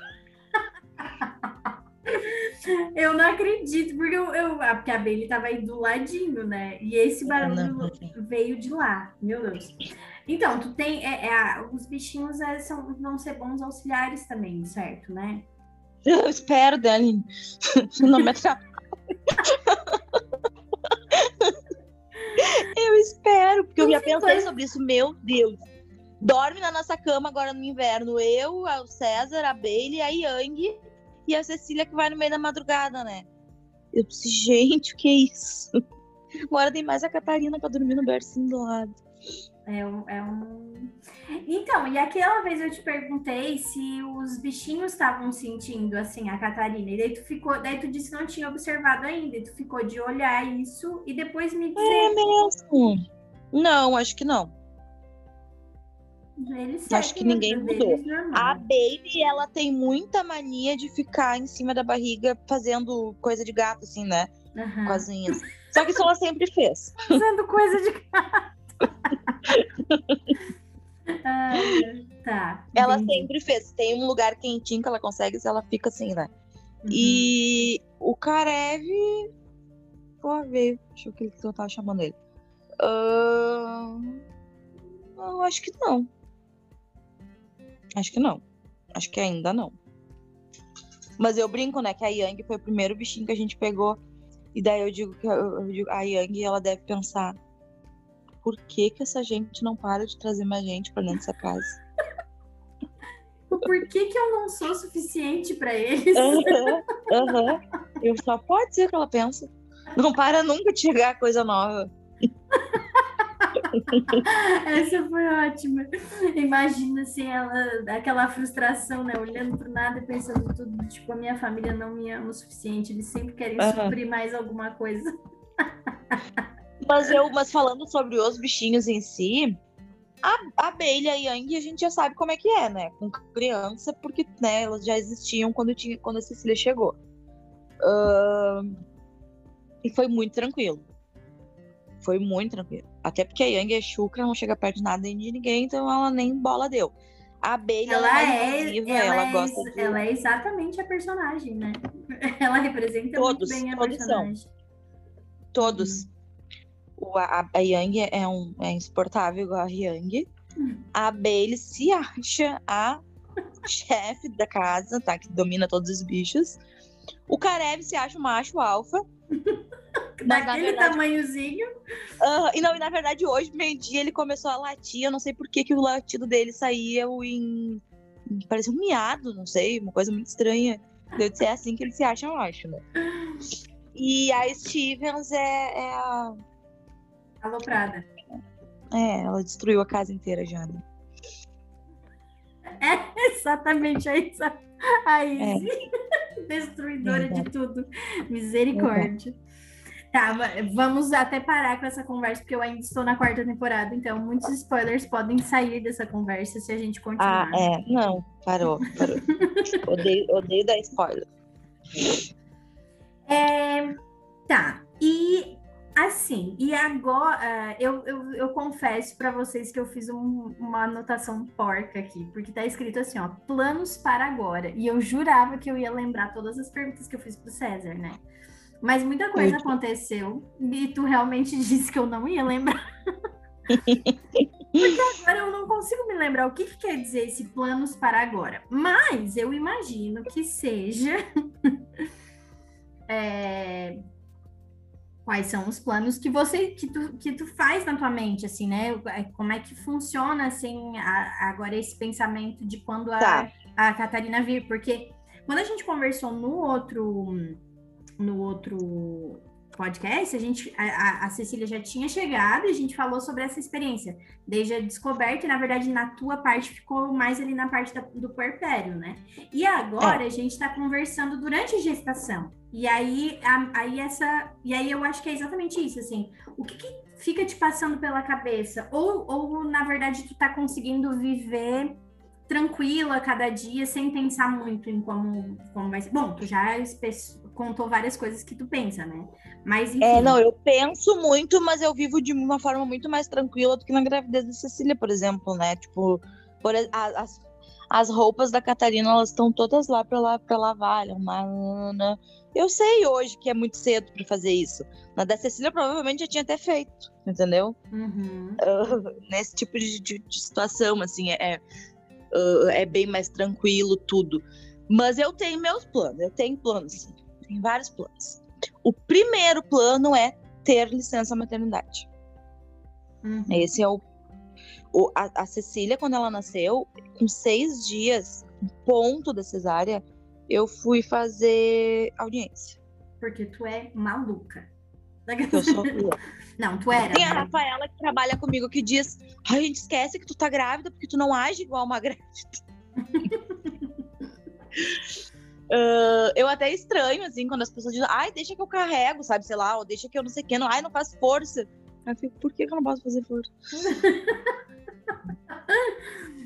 Speaker 1: Eu não acredito, porque eu, eu porque a Bailey tava aí do ladinho, né? E esse barulho veio de lá. Meu Deus. Então, tu tem. É, é, os bichinhos é, são, vão ser bons auxiliares também, certo, né?
Speaker 2: Eu espero, Dani. Não me atrapalhe. eu espero, porque eu já pensei sobre isso. Meu Deus. Dorme na nossa cama agora no inverno. Eu, o César, a Bailey, a Yang e a Cecília que vai no meio da madrugada, né? Eu disse, gente, o que é isso? Agora tem mais a Catarina pra dormir no bercinho do lado.
Speaker 1: É um, é um. Então, e aquela vez eu te perguntei se os bichinhos estavam sentindo assim a Catarina, e daí tu ficou, daí tu disse que não tinha observado ainda, e tu ficou de olhar isso e depois me dizer.
Speaker 2: É mesmo? Não, acho que não.
Speaker 1: Eles
Speaker 2: acho que ninguém mudou. A Baby, ela tem muita mania de ficar em cima da barriga fazendo coisa de gato, assim, né?
Speaker 1: Uhum.
Speaker 2: Coisinhas. Só que isso ela sempre fez.
Speaker 1: Fazendo coisa de gato. ah, tá.
Speaker 2: Ela
Speaker 1: entendi.
Speaker 2: sempre fez. Tem um lugar quentinho que ela consegue, se ela fica assim, né?
Speaker 1: Uhum.
Speaker 2: E o Karev. Pô, veio. Deixa eu ver o que eu tava chamando ele. Ahn, Eu acho que não. Acho que não. Acho que ainda não. Mas eu brinco, né? Que a Yang foi o primeiro bichinho que a gente pegou. E daí eu digo que eu, eu digo, a Yang ela deve pensar por que, que essa gente não para de trazer mais gente pra dentro dessa casa?
Speaker 1: Por que, que eu não sou suficiente para eles?
Speaker 2: Aham, aham. Eu só pode ser que ela pensa. Não para nunca de chegar coisa nova.
Speaker 1: Essa foi ótima. Imagina assim, ela, aquela frustração, né? Olhando pro nada e pensando tudo, tipo, a minha família não me ama o suficiente, eles sempre querem
Speaker 2: Aham.
Speaker 1: suprir mais alguma coisa.
Speaker 2: Mas eu, mas falando sobre os bichinhos em si, a, a Bailey e a Yang a gente já sabe como é que é, né? Com criança, porque né, elas já existiam quando, tinha, quando a Cecília chegou. Ahn, e foi muito tranquilo. Foi muito tranquilo. Até porque a Yang é chucra, não chega perto de nada nem de ninguém, então ela nem bola deu. A Bailey ela, é
Speaker 1: é,
Speaker 2: invasiva,
Speaker 1: ela,
Speaker 2: ela
Speaker 1: é,
Speaker 2: gosta
Speaker 1: ex-
Speaker 2: de.
Speaker 1: ela é exatamente a personagem, né? Ela representa
Speaker 2: Todos,
Speaker 1: muito bem a
Speaker 2: todos são.
Speaker 1: personagem.
Speaker 2: Todos. O, a, a Yang é, um, é insuportável igual a Yang.
Speaker 1: Hum.
Speaker 2: A Bailey se acha a chefe da casa, tá? Que domina todos os bichos. O Karev se acha o macho alfa. Na
Speaker 1: Daquele tamanhozinho.
Speaker 2: Ah, e não, e na verdade, hoje, meio-dia, ele começou a latir. Eu não sei por que, que o latido dele saía em. Parecia um miado, não sei, uma coisa muito estranha. Eu disse, é assim que ele se acha macho, né? E a Stevens é, é a.
Speaker 1: Aloprada.
Speaker 2: É, ela destruiu a casa inteira já, né?
Speaker 1: É exatamente a Isa. A
Speaker 2: É.
Speaker 1: Destruidora de
Speaker 2: Verdade.
Speaker 1: tudo. Misericórdia. Tá, va- vamos até parar com essa conversa, porque eu ainda estou na quarta temporada, então muitos spoilers podem sair dessa conversa se a gente
Speaker 2: Ah,
Speaker 1: continuar.
Speaker 2: é. Não, parou, parou. odeio, odeio dar spoiler.
Speaker 1: É, tá, e assim, e agora eu, eu, eu confesso para vocês que eu fiz um- uma anotação porca aqui, porque tá escrito assim, ó, planos para agora. E eu jurava que eu ia lembrar todas as perguntas que eu fiz pro César, né? Mas muita coisa aconteceu e tu realmente disse que eu não ia lembrar. Porque agora eu não consigo me lembrar o que, que quer dizer esse planos para agora. Mas eu imagino que seja. é, Quais são os planos que você que tu, que tu faz na tua mente, assim, né? Como é que funciona assim a- agora esse pensamento de quando a,
Speaker 2: Tá.
Speaker 1: a Catarina vir? Porque quando a gente conversou no outro no outro podcast, a gente a, a- Cecília já tinha chegado e a gente falou sobre essa experiência desde a descoberta, e na verdade na tua parte ficou mais ali na parte da- do puerpério, né? E agora a gente está conversando durante a gestação. E aí, a- aí essa, e aí eu acho que é exatamente isso, assim, o que, que fica te passando pela cabeça? Ou, ou na verdade tu tá conseguindo viver tranquila cada dia sem pensar muito em como, como vai ser. Bom, tu já contou várias coisas que tu pensa, né? Mas enfim.
Speaker 2: É, não, eu penso muito, mas eu vivo de uma forma muito mais tranquila do que na gravidez da Cecília, por exemplo, né? Tipo, por, as, As roupas da Catarina, elas estão todas lá para lá para lavar, é Ana. Eu sei hoje que é muito cedo para fazer isso. Na da Cecília provavelmente já tinha até feito, entendeu?
Speaker 1: Uhum.
Speaker 2: Uh, nesse tipo de, de, de, situação, assim, é, uh, é bem mais tranquilo tudo. Mas eu tenho meus planos, eu tenho planos, sim. Tem vários planos. O primeiro plano é ter licença maternidade. Uhum. Esse é o, o a, a, Cecília, quando ela nasceu, com seis dias, ponto da cesárea, eu fui fazer audiência.
Speaker 1: Porque tu é maluca.
Speaker 2: Eu sou
Speaker 1: Não, tu era.
Speaker 2: Tem a né? Rafaela que trabalha comigo que diz: a gente esquece que tu tá grávida porque tu não age igual uma grávida. Uh, eu até estranho, assim, quando as pessoas dizem, ai, deixa que eu carrego, sabe, sei lá, ou deixa que eu não sei o que, não, ai, não faz força. Eu fico, por que, que eu não posso fazer força?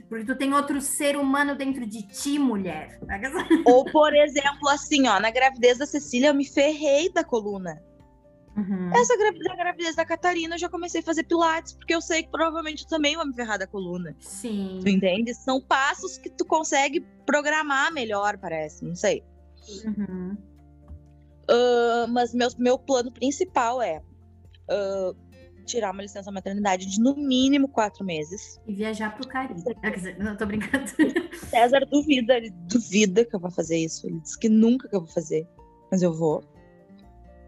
Speaker 1: Porque tu tem outro ser humano dentro de ti, mulher.
Speaker 2: Ou, por exemplo, assim, ó, na gravidez da Cecília, eu me ferrei da coluna. Uhum. Essa gravidez, da gravidez da Catarina, eu já comecei a fazer pilates, porque eu sei que provavelmente eu também vou me ferrar da coluna.
Speaker 1: Sim.
Speaker 2: Tu entende? São passos que tu consegue programar melhor, parece, não sei.
Speaker 1: Uhum.
Speaker 2: Uh, mas meu, meu plano principal é uh, tirar uma licença maternidade de no mínimo quatro meses.
Speaker 1: E viajar pro Caribe. Ah, quer dizer, não, tô brincando.
Speaker 2: César duvida, ele duvida que eu vou fazer isso. Ele diz que nunca que eu vou fazer. Mas eu vou.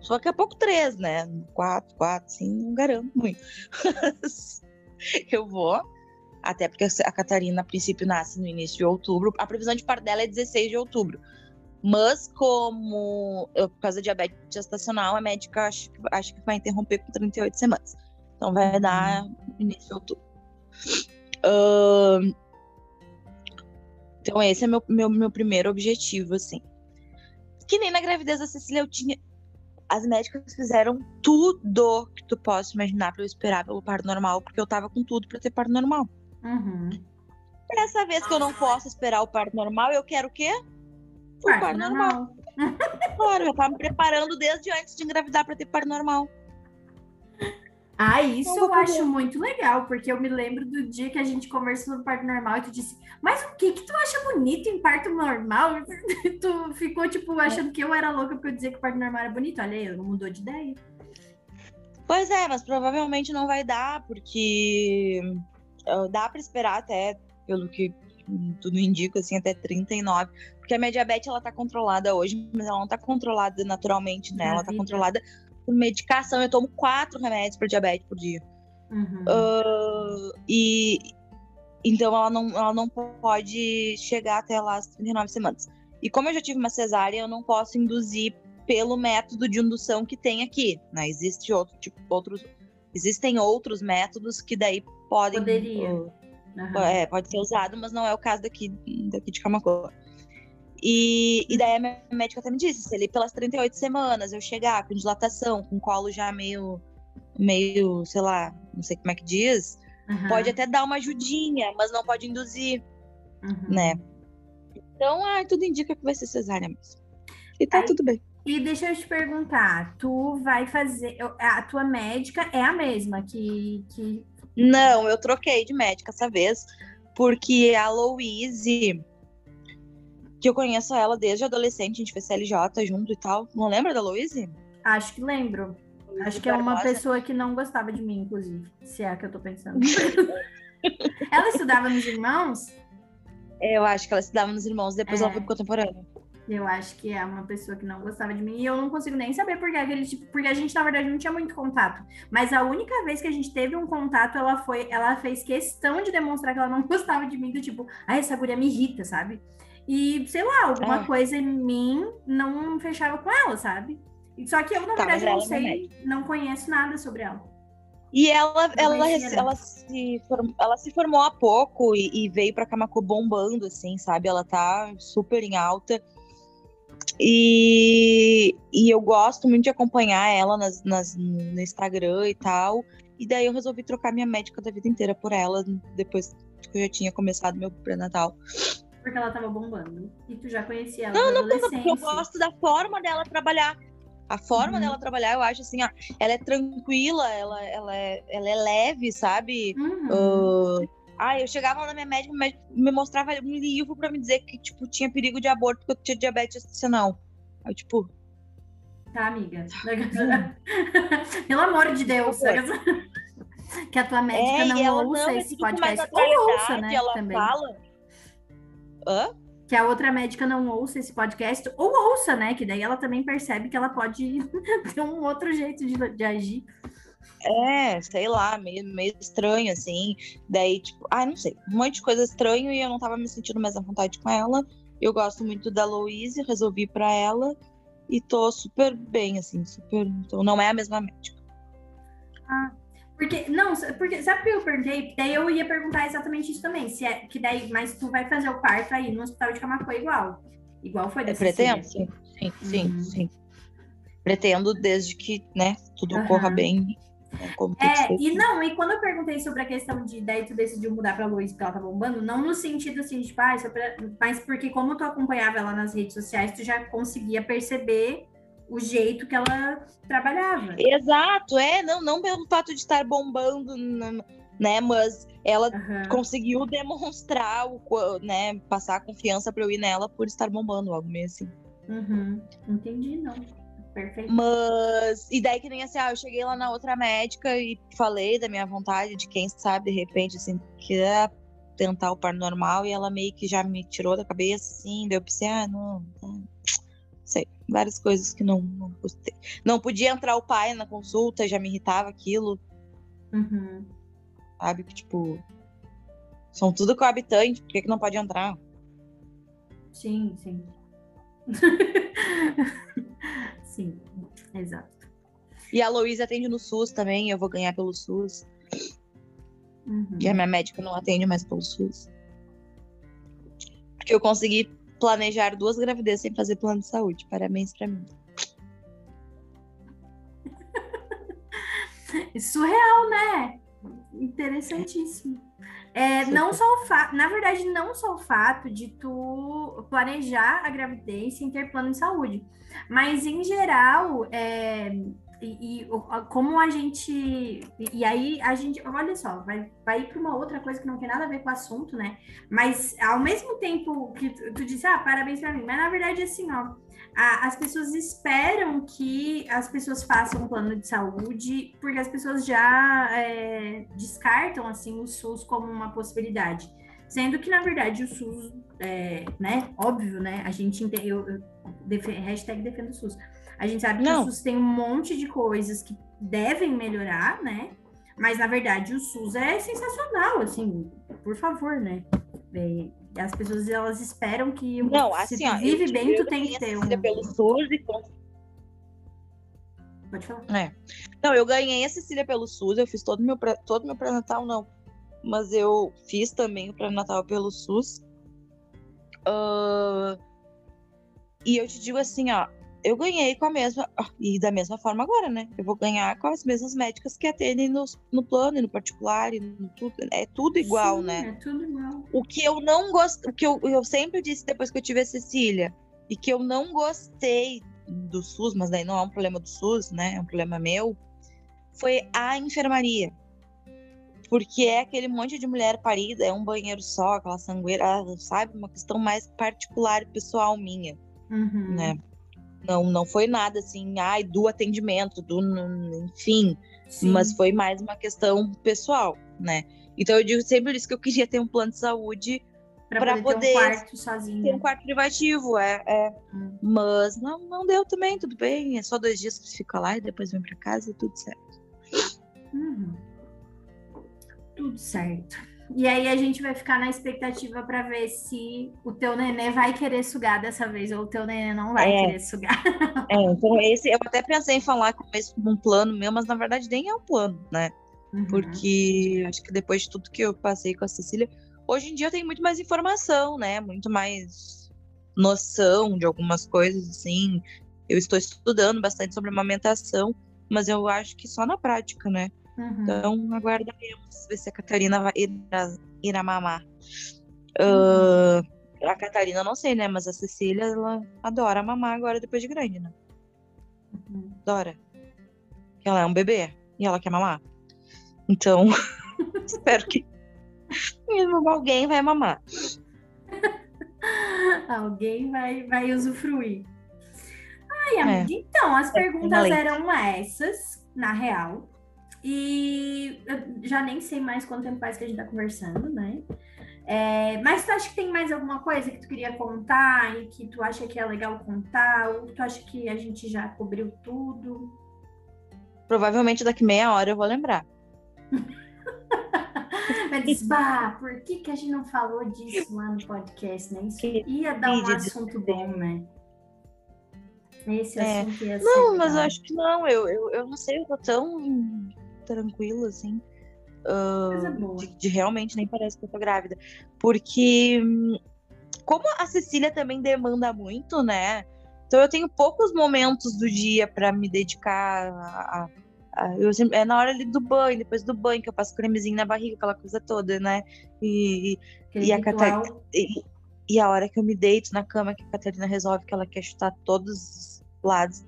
Speaker 2: Só daqui a pouco três, né? Quatro, quatro, sim, não garanto muito. eu vou. Até porque a Catarina, a princípio, nasce no início de outubro. A previsão de parto dela é 16 de outubro. Mas como eu, por causa da diabetes gestacional, a médica acho, acho que vai interromper com 38 semanas. Então vai dar no início de outubro. Uh, então esse é meu, meu, meu primeiro objetivo, assim. Que nem na gravidez da Cecília eu tinha. As médicas fizeram tudo que tu possa imaginar para eu esperar pelo parto normal, porque eu tava com tudo para ter parto normal.
Speaker 1: Uhum.
Speaker 2: Dessa vez que eu não posso esperar o parto normal, eu quero o quê?
Speaker 1: O parto, parto normal.
Speaker 2: normal. claro, eu tava me preparando desde antes de engravidar para ter parto normal.
Speaker 1: Ah, isso eu acho muito legal, porque eu me lembro do dia que a gente conversou no parto normal e tu disse, mas o que que tu acha bonito em parto normal? tu ficou, tipo, achando que eu era louca porque eu dizia que parto normal era bonito. Olha aí, eu não mudou de ideia.
Speaker 2: Pois é, mas provavelmente não vai dar, porque dá para esperar até, pelo que tudo indica, assim, até 39. Porque a minha diabetes, ela tá controlada hoje, mas ela não tá controlada naturalmente, né? ela tá controlada por medicação. Eu tomo quatro remédios para diabetes por dia.
Speaker 1: Uhum.
Speaker 2: Uh, e então ela não, ela não pode chegar até lá as 39 semanas. E como eu já tive uma cesárea, eu não posso induzir pelo método de indução que tem aqui. Né? Existe outro tipo, outros, existem outros métodos que daí podem.
Speaker 1: Poderia.
Speaker 2: Uh, uhum. é, pode ser usado, mas não é o caso daqui, daqui de Camacoa. E, e daí a minha médica até me disse, se ele pelas 38 semanas eu chegar com dilatação, com colo já meio, meio, sei lá, não sei como é que diz, uhum. pode até dar uma ajudinha, mas não pode induzir, uhum. né? Então, ah, tudo indica que vai ser cesárea mesmo. E tá Aí, tudo bem.
Speaker 1: E deixa eu te perguntar, tu vai fazer, a tua médica é a mesma que, que...
Speaker 2: Não, eu troquei de médica essa vez, porque a Louise que eu conheço ela desde adolescente, a gente fez CLJ junto e tal. Não lembra da Louise?
Speaker 1: Acho que lembro. Acho que é uma pessoa que não gostava de mim, inclusive. Se é a que eu tô pensando. ela estudava nos irmãos?
Speaker 2: Eu acho que ela estudava nos irmãos, depois é. ela foi pro contemporâneo.
Speaker 1: Eu acho que é uma pessoa que não gostava de mim e eu não consigo nem saber porque aquele tipo, porque a gente na verdade não tinha muito contato. Mas a única vez que a gente teve um contato, ela foi, ela fez questão de demonstrar que ela não gostava de mim do tipo, ah, essa guria me irrita, sabe? E, sei lá, alguma é. coisa em mim não fechava com ela, sabe? Só que eu, na tá, verdade, não sei, não conheço nada sobre ela.
Speaker 2: E ela, ela, ela, se formou, ela se formou há pouco e, e veio pra Camacu bombando, assim, sabe? Ela tá super em alta. E, e eu gosto muito de acompanhar ela nas, nas, no Instagram e tal. E daí eu resolvi trocar minha médica da vida inteira por ela, depois que eu já tinha começado meu pré-natal
Speaker 1: porque ela tava bombando. E tu já conhecia ela
Speaker 2: Não, não, não, porque eu gosto da forma dela trabalhar. A forma uhum. dela trabalhar, eu acho assim, ó, ela é tranquila, ela, ela, é, ela é leve, sabe?
Speaker 1: Uhum. Uh,
Speaker 2: Ah, eu chegava lá na minha médica, me mostrava um livro pra me dizer que, tipo, tinha perigo de aborto porque eu tinha diabetes gestacional. Aí, tipo.
Speaker 1: Tá, amiga. Pelo amor de Deus. que a tua médica é, não ouça esse podcast. Ou ouça, né?
Speaker 2: Ela
Speaker 1: também.
Speaker 2: fala. Hã?
Speaker 1: Que a outra médica não ouça esse podcast, ou ouça, né? Que daí ela também percebe que ela pode ter um outro jeito de, de agir.
Speaker 2: É, sei lá, meio, meio estranho, assim. Daí, tipo, ah, não sei, um monte de coisa estranho e eu não tava me sentindo mais à vontade com ela. Eu gosto muito da Louise, resolvi pra ela e tô super bem, assim, super. Então, não é a mesma médica.
Speaker 1: Ah, porque, não, porque, sabe o que eu perguntei? Daí eu ia perguntar exatamente isso também, se é, que daí, mas tu vai fazer o parto aí no hospital de Camacuã igual, igual foi da
Speaker 2: é, Pretendo, sim, sim, sim, uhum. sim. Pretendo desde que, né, tudo uhum. corra bem
Speaker 1: é, e não, e quando eu perguntei sobre a questão de daí tu decidiu mudar pra Luiz porque ela tá bombando, não no sentido assim, de tipo, ah, pra... mas porque como tu acompanhava ela nas redes sociais, tu já conseguia perceber o jeito que ela trabalhava.
Speaker 2: Exato, é, não, não pelo fato de estar bombando, né, mas ela uhum. conseguiu demonstrar, o, né, passar a confiança pra eu ir nela por estar bombando, algo meio assim.
Speaker 1: Uhum. Entendi, não. Perfeito.
Speaker 2: Mas, e daí que nem assim, ah, eu cheguei lá na outra médica e falei da minha vontade de quem sabe, de repente, assim, querer tentar o par normal e ela meio que já me tirou da cabeça, assim, deu pra pensei, ah, não, não, sei, várias coisas que não, não gostei. Não podia entrar o pai na consulta, já me irritava aquilo.
Speaker 1: Uhum.
Speaker 2: Sabe, que tipo, são tudo coabitantes, por que, que não pode entrar?
Speaker 1: Sim, sim. Sim, exato.
Speaker 2: E a Louise atende no SUS também, eu vou ganhar pelo SUS. Uhum. E a minha médica não atende mais pelo SUS. Porque eu consegui planejar duas gravidezes sem fazer plano de saúde. Parabéns pra mim.
Speaker 1: Surreal, né? Interessantíssimo. É, não só o fato, na verdade, não só o fato de tu planejar a gravidez sem ter plano de saúde, mas em geral, é, e, como a gente. E, aí a gente. Olha só, vai, vai para uma outra coisa que não tem nada a ver com o assunto, né? Mas ao mesmo tempo que tu, tu disse, ah, parabéns para mim, mas na verdade, assim, ó a, as pessoas esperam que as pessoas façam um plano de saúde, porque as pessoas já é, descartam assim o SUS como uma possibilidade. Sendo que, na verdade, o SUS, é, né, óbvio, né, a gente eu, eu defendo, hashtag defendo o SUS. A gente sabe Não. que o SUS tem um monte de coisas que devem melhorar, né, mas, na verdade, o SUS é sensacional, assim, por favor, né, é, as pessoas elas esperam que
Speaker 2: não, assim, se
Speaker 1: ó, vive bem, tu tem que ter um.
Speaker 2: Pelo SUS e
Speaker 1: Pode falar.
Speaker 2: É. Não, eu ganhei a Cecília pelo SUS, eu fiz todo meu todo meu pré-natal não, mas eu fiz também o pré-natal pelo SUS. Uh, e eu te digo assim, ó, eu ganhei com a mesma. E da mesma forma agora, né? Eu vou ganhar com as mesmas médicas que atendem no, no plano e no particular, e no tudo. É tudo igual,
Speaker 1: Sim,
Speaker 2: né?
Speaker 1: É tudo igual.
Speaker 2: O que eu não gosto. O que eu, eu sempre disse depois que eu tive a Cecília, e que eu não gostei do SUS, mas daí não é um problema do SUS, né? É um problema meu, foi a enfermaria. Porque é aquele monte de mulher parida, é um banheiro só, aquela sangueira, sabe? Uma questão mais particular e pessoal minha,
Speaker 1: uhum.
Speaker 2: né? Não, não foi nada assim, ai, do atendimento, do, enfim, Sim. mas foi mais uma questão pessoal, né? Então eu digo sempre isso que eu queria ter um plano de saúde para poder, ter um
Speaker 1: quarto sozinho.
Speaker 2: Ter um quarto privativo, é. é. Hum. Mas não, não deu também, tudo bem. É só dois dias que você fica lá e depois vem para casa, tudo certo.
Speaker 1: Uhum. Tudo certo. E aí a gente vai ficar na expectativa para ver se o teu nenê vai querer sugar dessa vez ou o teu nenê não vai é. querer sugar.
Speaker 2: É, então esse eu até pensei em falar com um plano meu, mas na verdade nem é um plano, né? Uhum. Porque acho que depois de tudo que eu passei com a Cecília, hoje em dia eu tenho muito mais informação, né? Muito mais noção de algumas coisas, assim. Eu estou estudando bastante sobre amamentação, mas eu acho que só na prática, né?
Speaker 1: Uhum.
Speaker 2: Então, aguardaremos ver se a Catarina vai ir, irá mamar. Uh, a Catarina, não sei, né? Mas a Cecília, ela adora mamar agora depois de grande, né?
Speaker 1: Uhum.
Speaker 2: Adora. Ela é um bebê e ela quer mamar. Então, espero que Alguém vai mamar.
Speaker 1: Alguém vai, vai usufruir. Ai, amiga, é. então, as é, perguntas eram essas, na real. E eu já nem sei mais quanto tempo faz que a gente tá conversando, né? É, mas tu acha que tem mais alguma coisa que tu queria contar e que tu acha que é legal contar? Ou tu acha que a gente já cobriu tudo?
Speaker 2: Provavelmente daqui meia hora eu vou lembrar.
Speaker 1: Mas diz, bah, por que, que a gente não falou disso lá no podcast, né? Isso ia dar um assunto bom, né? Esse é. assunto ia ser.
Speaker 2: Não, mas eu acho que não. Eu, eu, eu não sei, eu tô tão tranquilo assim. Uh, de, de, realmente nem parece que eu tô grávida. Porque, como a Cecília também demanda muito, né? Então eu tenho poucos momentos do dia para me dedicar a, a, eu é na hora ali do banho, depois do banho, que eu passo cremezinho na barriga, aquela coisa toda, né? E, e a Catarina. E, e, a hora que eu me deito na cama, que a Catarina resolve que ela quer chutar todos os lados.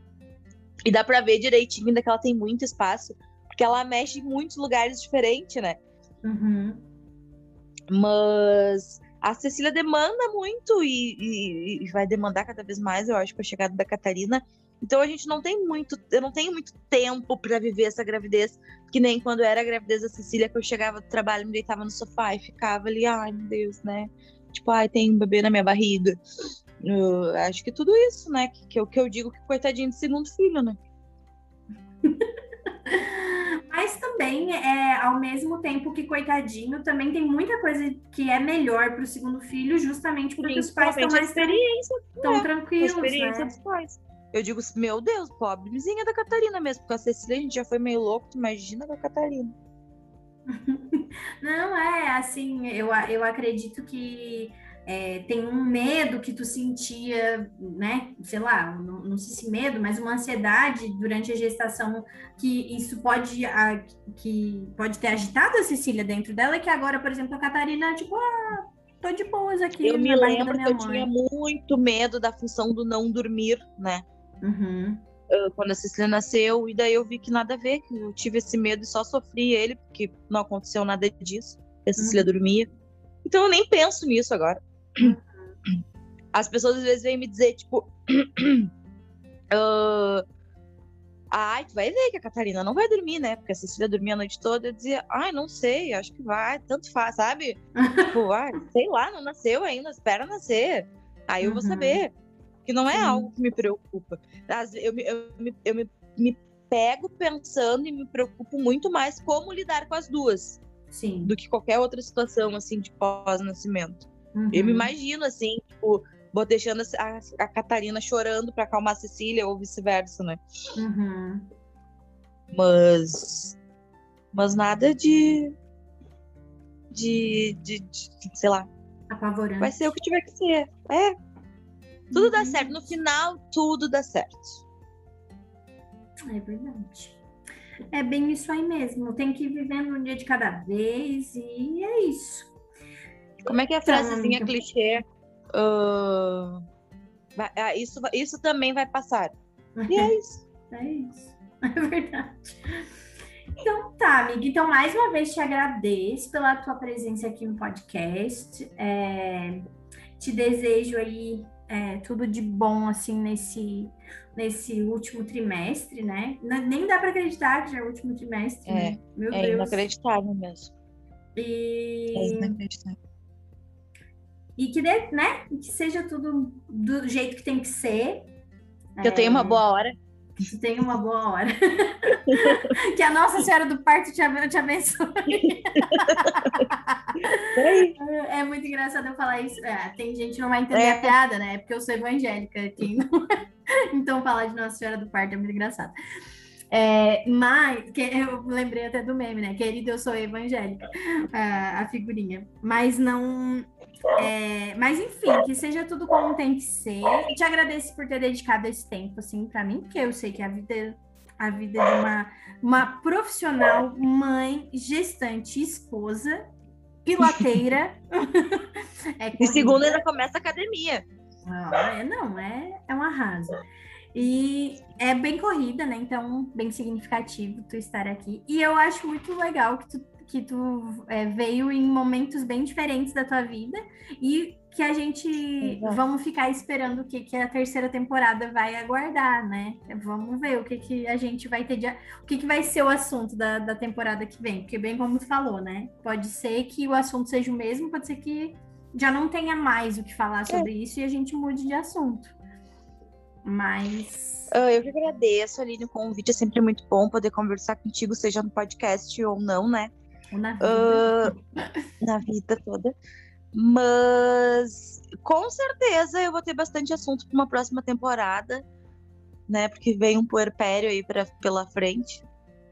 Speaker 2: E dá pra ver direitinho ainda que ela tem muito espaço, porque ela mexe em muitos lugares diferentes, né?
Speaker 1: Uhum.
Speaker 2: Mas a Cecília demanda muito e, e, e, vai demandar cada vez mais, eu acho, com a chegada da Catarina. Então a gente não tem muito, eu não tenho muito tempo para viver essa gravidez, que nem quando era a gravidez da Cecília, que eu chegava do trabalho, me deitava no sofá e ficava ali, ai meu Deus, né? Tipo, ai, tem um bebê na minha barriga. Eu acho que tudo isso, né? Que, que, eu, que eu digo que coitadinho de segundo filho, né?
Speaker 1: Mas também, é, ao mesmo tempo que coitadinho, também tem muita coisa que é melhor para o segundo filho, justamente porque os pais estão mais
Speaker 2: experiência,
Speaker 1: tão né? tranquilos.
Speaker 2: Experiência
Speaker 1: né?
Speaker 2: dos pais. Eu digo, meu Deus, pobrezinha da Catarina mesmo, porque a Cecília a gente já foi meio louco, imagina da Catarina.
Speaker 1: Não, é assim, eu, eu acredito que é, tem um medo que tu sentia, né? Sei lá, não, não sei se medo, mas uma ansiedade durante a gestação que isso pode, a, que pode ter agitado a Cecília dentro dela, que agora, por exemplo, a Catarina, tipo, ah, tô de boas aqui.
Speaker 2: Eu me lembro que eu tinha muito medo da função do não dormir, né?
Speaker 1: Uhum.
Speaker 2: Quando a Cecília nasceu, e daí eu vi que nada a ver, que eu tive esse medo e só sofri ele, porque não aconteceu nada disso. A Cecília uhum. dormia. Então eu nem penso nisso agora. As pessoas às vezes vêm me dizer, tipo. uh, ai, tu vai ver que a Catarina não vai dormir, né? Porque a Cecília dormia a noite toda. Eu dizia, ai, não sei, acho que vai, tanto faz, sabe? tipo, ai, sei lá, não nasceu ainda, espera nascer. Aí eu vou uhum. saber. Que não é Sim. algo que me preocupa. Eu, eu, eu, me, eu me, me pego pensando e me preocupo muito mais como lidar com as duas.
Speaker 1: Sim.
Speaker 2: Do que qualquer outra situação, assim, de pós-nascimento. Uhum. Eu me uhum. imagino, assim, tipo, deixando a, a Catarina chorando para acalmar a Cecília ou vice-versa, né?
Speaker 1: Uhum.
Speaker 2: Mas. Mas nada de, de, de. de, sei lá.
Speaker 1: Apavorante.
Speaker 2: Vai ser o que tiver que ser. É. Tudo uhum. dá certo. No final, tudo dá certo.
Speaker 1: É verdade. É bem isso aí mesmo. Tem que ir vivendo um dia de cada vez e é isso.
Speaker 2: Como é que é a frasezinha clichê? Uh, vai, ah, isso, isso também vai passar. E é isso.
Speaker 1: É isso. É verdade. Então tá, amiga. Então, mais uma vez te agradeço pela tua presença aqui no podcast. É, te desejo aí é, tudo de bom, assim, nesse, nesse último trimestre, né? Nem dá para acreditar que já é o último trimestre,
Speaker 2: é,
Speaker 1: né?
Speaker 2: Meu é Deus. inacreditável mesmo.
Speaker 1: E...
Speaker 2: É inacreditável
Speaker 1: e que, dê, né, que seja tudo do jeito que tem que ser.
Speaker 2: Que é... eu tenha uma boa hora.
Speaker 1: Que tu tenha uma boa hora. que a Nossa Senhora do Parto te, te abençoe. é muito engraçado eu falar isso. É, tem gente que não vai entender é. a piada, né? Porque eu sou evangélica. Aqui, então, falar de Nossa Senhora do Parto é muito engraçado. É, mas, que eu lembrei até do meme, né? Querida, eu sou evangélica, a, a figurinha. Mas não. É, mas enfim, que seja tudo como tem que ser. E te agradeço por ter dedicado esse tempo, assim, para mim, porque eu sei que a vida, a vida de uma, uma profissional, mãe, gestante, esposa, piloteira.
Speaker 2: é e segundo, ainda começa a academia.
Speaker 1: Ah, é, não, é, é um arraso. E é bem corrida, né? Então, bem significativo tu estar aqui. E eu acho muito legal que tu, que tu é, veio em momentos bem diferentes da tua vida e que a gente Exato. vamos ficar esperando o que, que a terceira temporada vai aguardar, né? Vamos ver o que, que a gente vai ter de, o que, que vai ser o assunto da, da temporada que vem, porque bem como tu falou, né? Pode ser que o assunto seja o mesmo, pode ser que já não tenha mais o que falar sobre é. isso e a gente mude de assunto. Mas.
Speaker 2: Uh, eu que agradeço, Aline, o convite é sempre muito bom poder conversar contigo, seja no podcast ou não, né?
Speaker 1: Ou na vida.
Speaker 2: Uh, na vida toda. Mas com certeza eu vou ter bastante assunto para uma próxima temporada, né? Porque vem um puerpério aí pra, pela frente.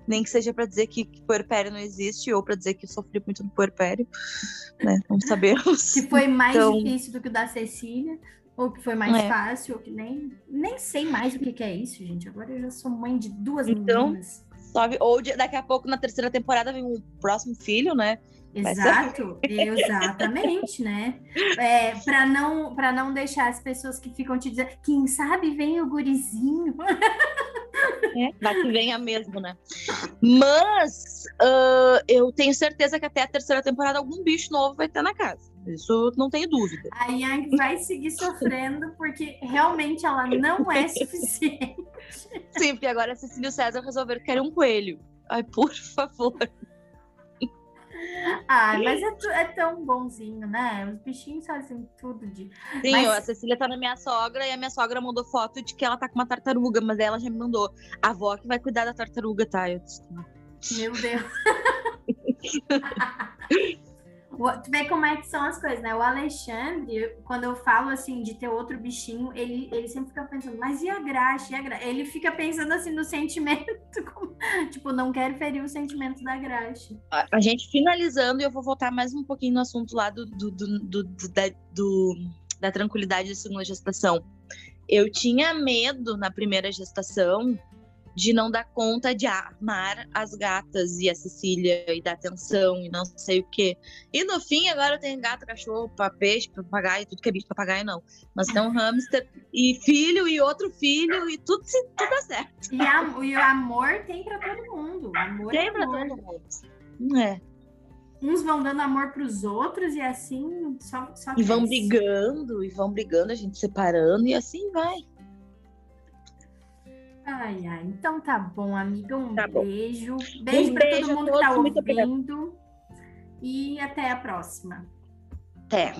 Speaker 2: Nem que seja para dizer que, que puerpério não existe ou para dizer que sofri muito no puerpério, né? Não sabemos.
Speaker 1: que foi mais então... difícil do que o da Cecília, ou que foi mais é. fácil, ou que nem nem sei mais o que, que é isso, gente. Agora eu já sou mãe de duas então, meninas.
Speaker 2: Sobe, ou daqui a pouco na terceira temporada vem um próximo filho, né?
Speaker 1: Exato, exatamente, né? É, para não para não deixar as pessoas que ficam te dizendo, quem sabe vem o gurizinho.
Speaker 2: É, vai que venha mesmo, né? Mas uh, eu tenho certeza que até a terceira temporada algum bicho novo vai ter na casa. Isso não tenho dúvida.
Speaker 1: A Yang vai seguir sofrendo porque realmente ela não é suficiente.
Speaker 2: Sim, porque agora a Cecília e o César resolveram que querem um coelho. Ai, por favor.
Speaker 1: Ah, mas é, é, tão bonzinho, né? Os bichinhos fazem tudo de.
Speaker 2: Sim,
Speaker 1: mas...
Speaker 2: a Cecília tá na minha sogra e a minha sogra mandou foto de que ela tá com uma tartaruga, mas ela já me mandou. A avó que vai cuidar da tartaruga, tá? Eu disse,
Speaker 1: Meu Deus. Tu vê como é que são as coisas, né? O Alexandre, quando eu falo assim de ter outro bichinho, ele, ele sempre fica pensando, mas e a graxa? E a graxa? Ele fica pensando assim no sentimento, como, tipo, não quero ferir o sentimento da graxa.
Speaker 2: A, gente finalizando, eu vou voltar mais um pouquinho no assunto lá do, do, do, do, do da, da tranquilidade da segunda gestação. Eu tinha medo na primeira gestação de não dar conta de amar as gatas e a Cecília e dar atenção e não sei o quê. E no fim, agora eu tenho gato, cachorro, peixe, papagaio, tudo que é bicho, papagaio não. Mas tem um hamster e filho e outro filho e tudo, tudo dá certo.
Speaker 1: E, a, e o amor tem para todo mundo. Amor
Speaker 2: tem
Speaker 1: é
Speaker 2: para todo mundo. É.
Speaker 1: Uns vão dando amor para os outros e assim só, só
Speaker 2: E vão brigando, e vão brigando, a gente separando, e assim vai.
Speaker 1: Ai, ai. Então tá bom, amiga. Um tá beijo. Beijo, um pra todo mundo que tá ouvindo. E até a próxima.
Speaker 2: Até.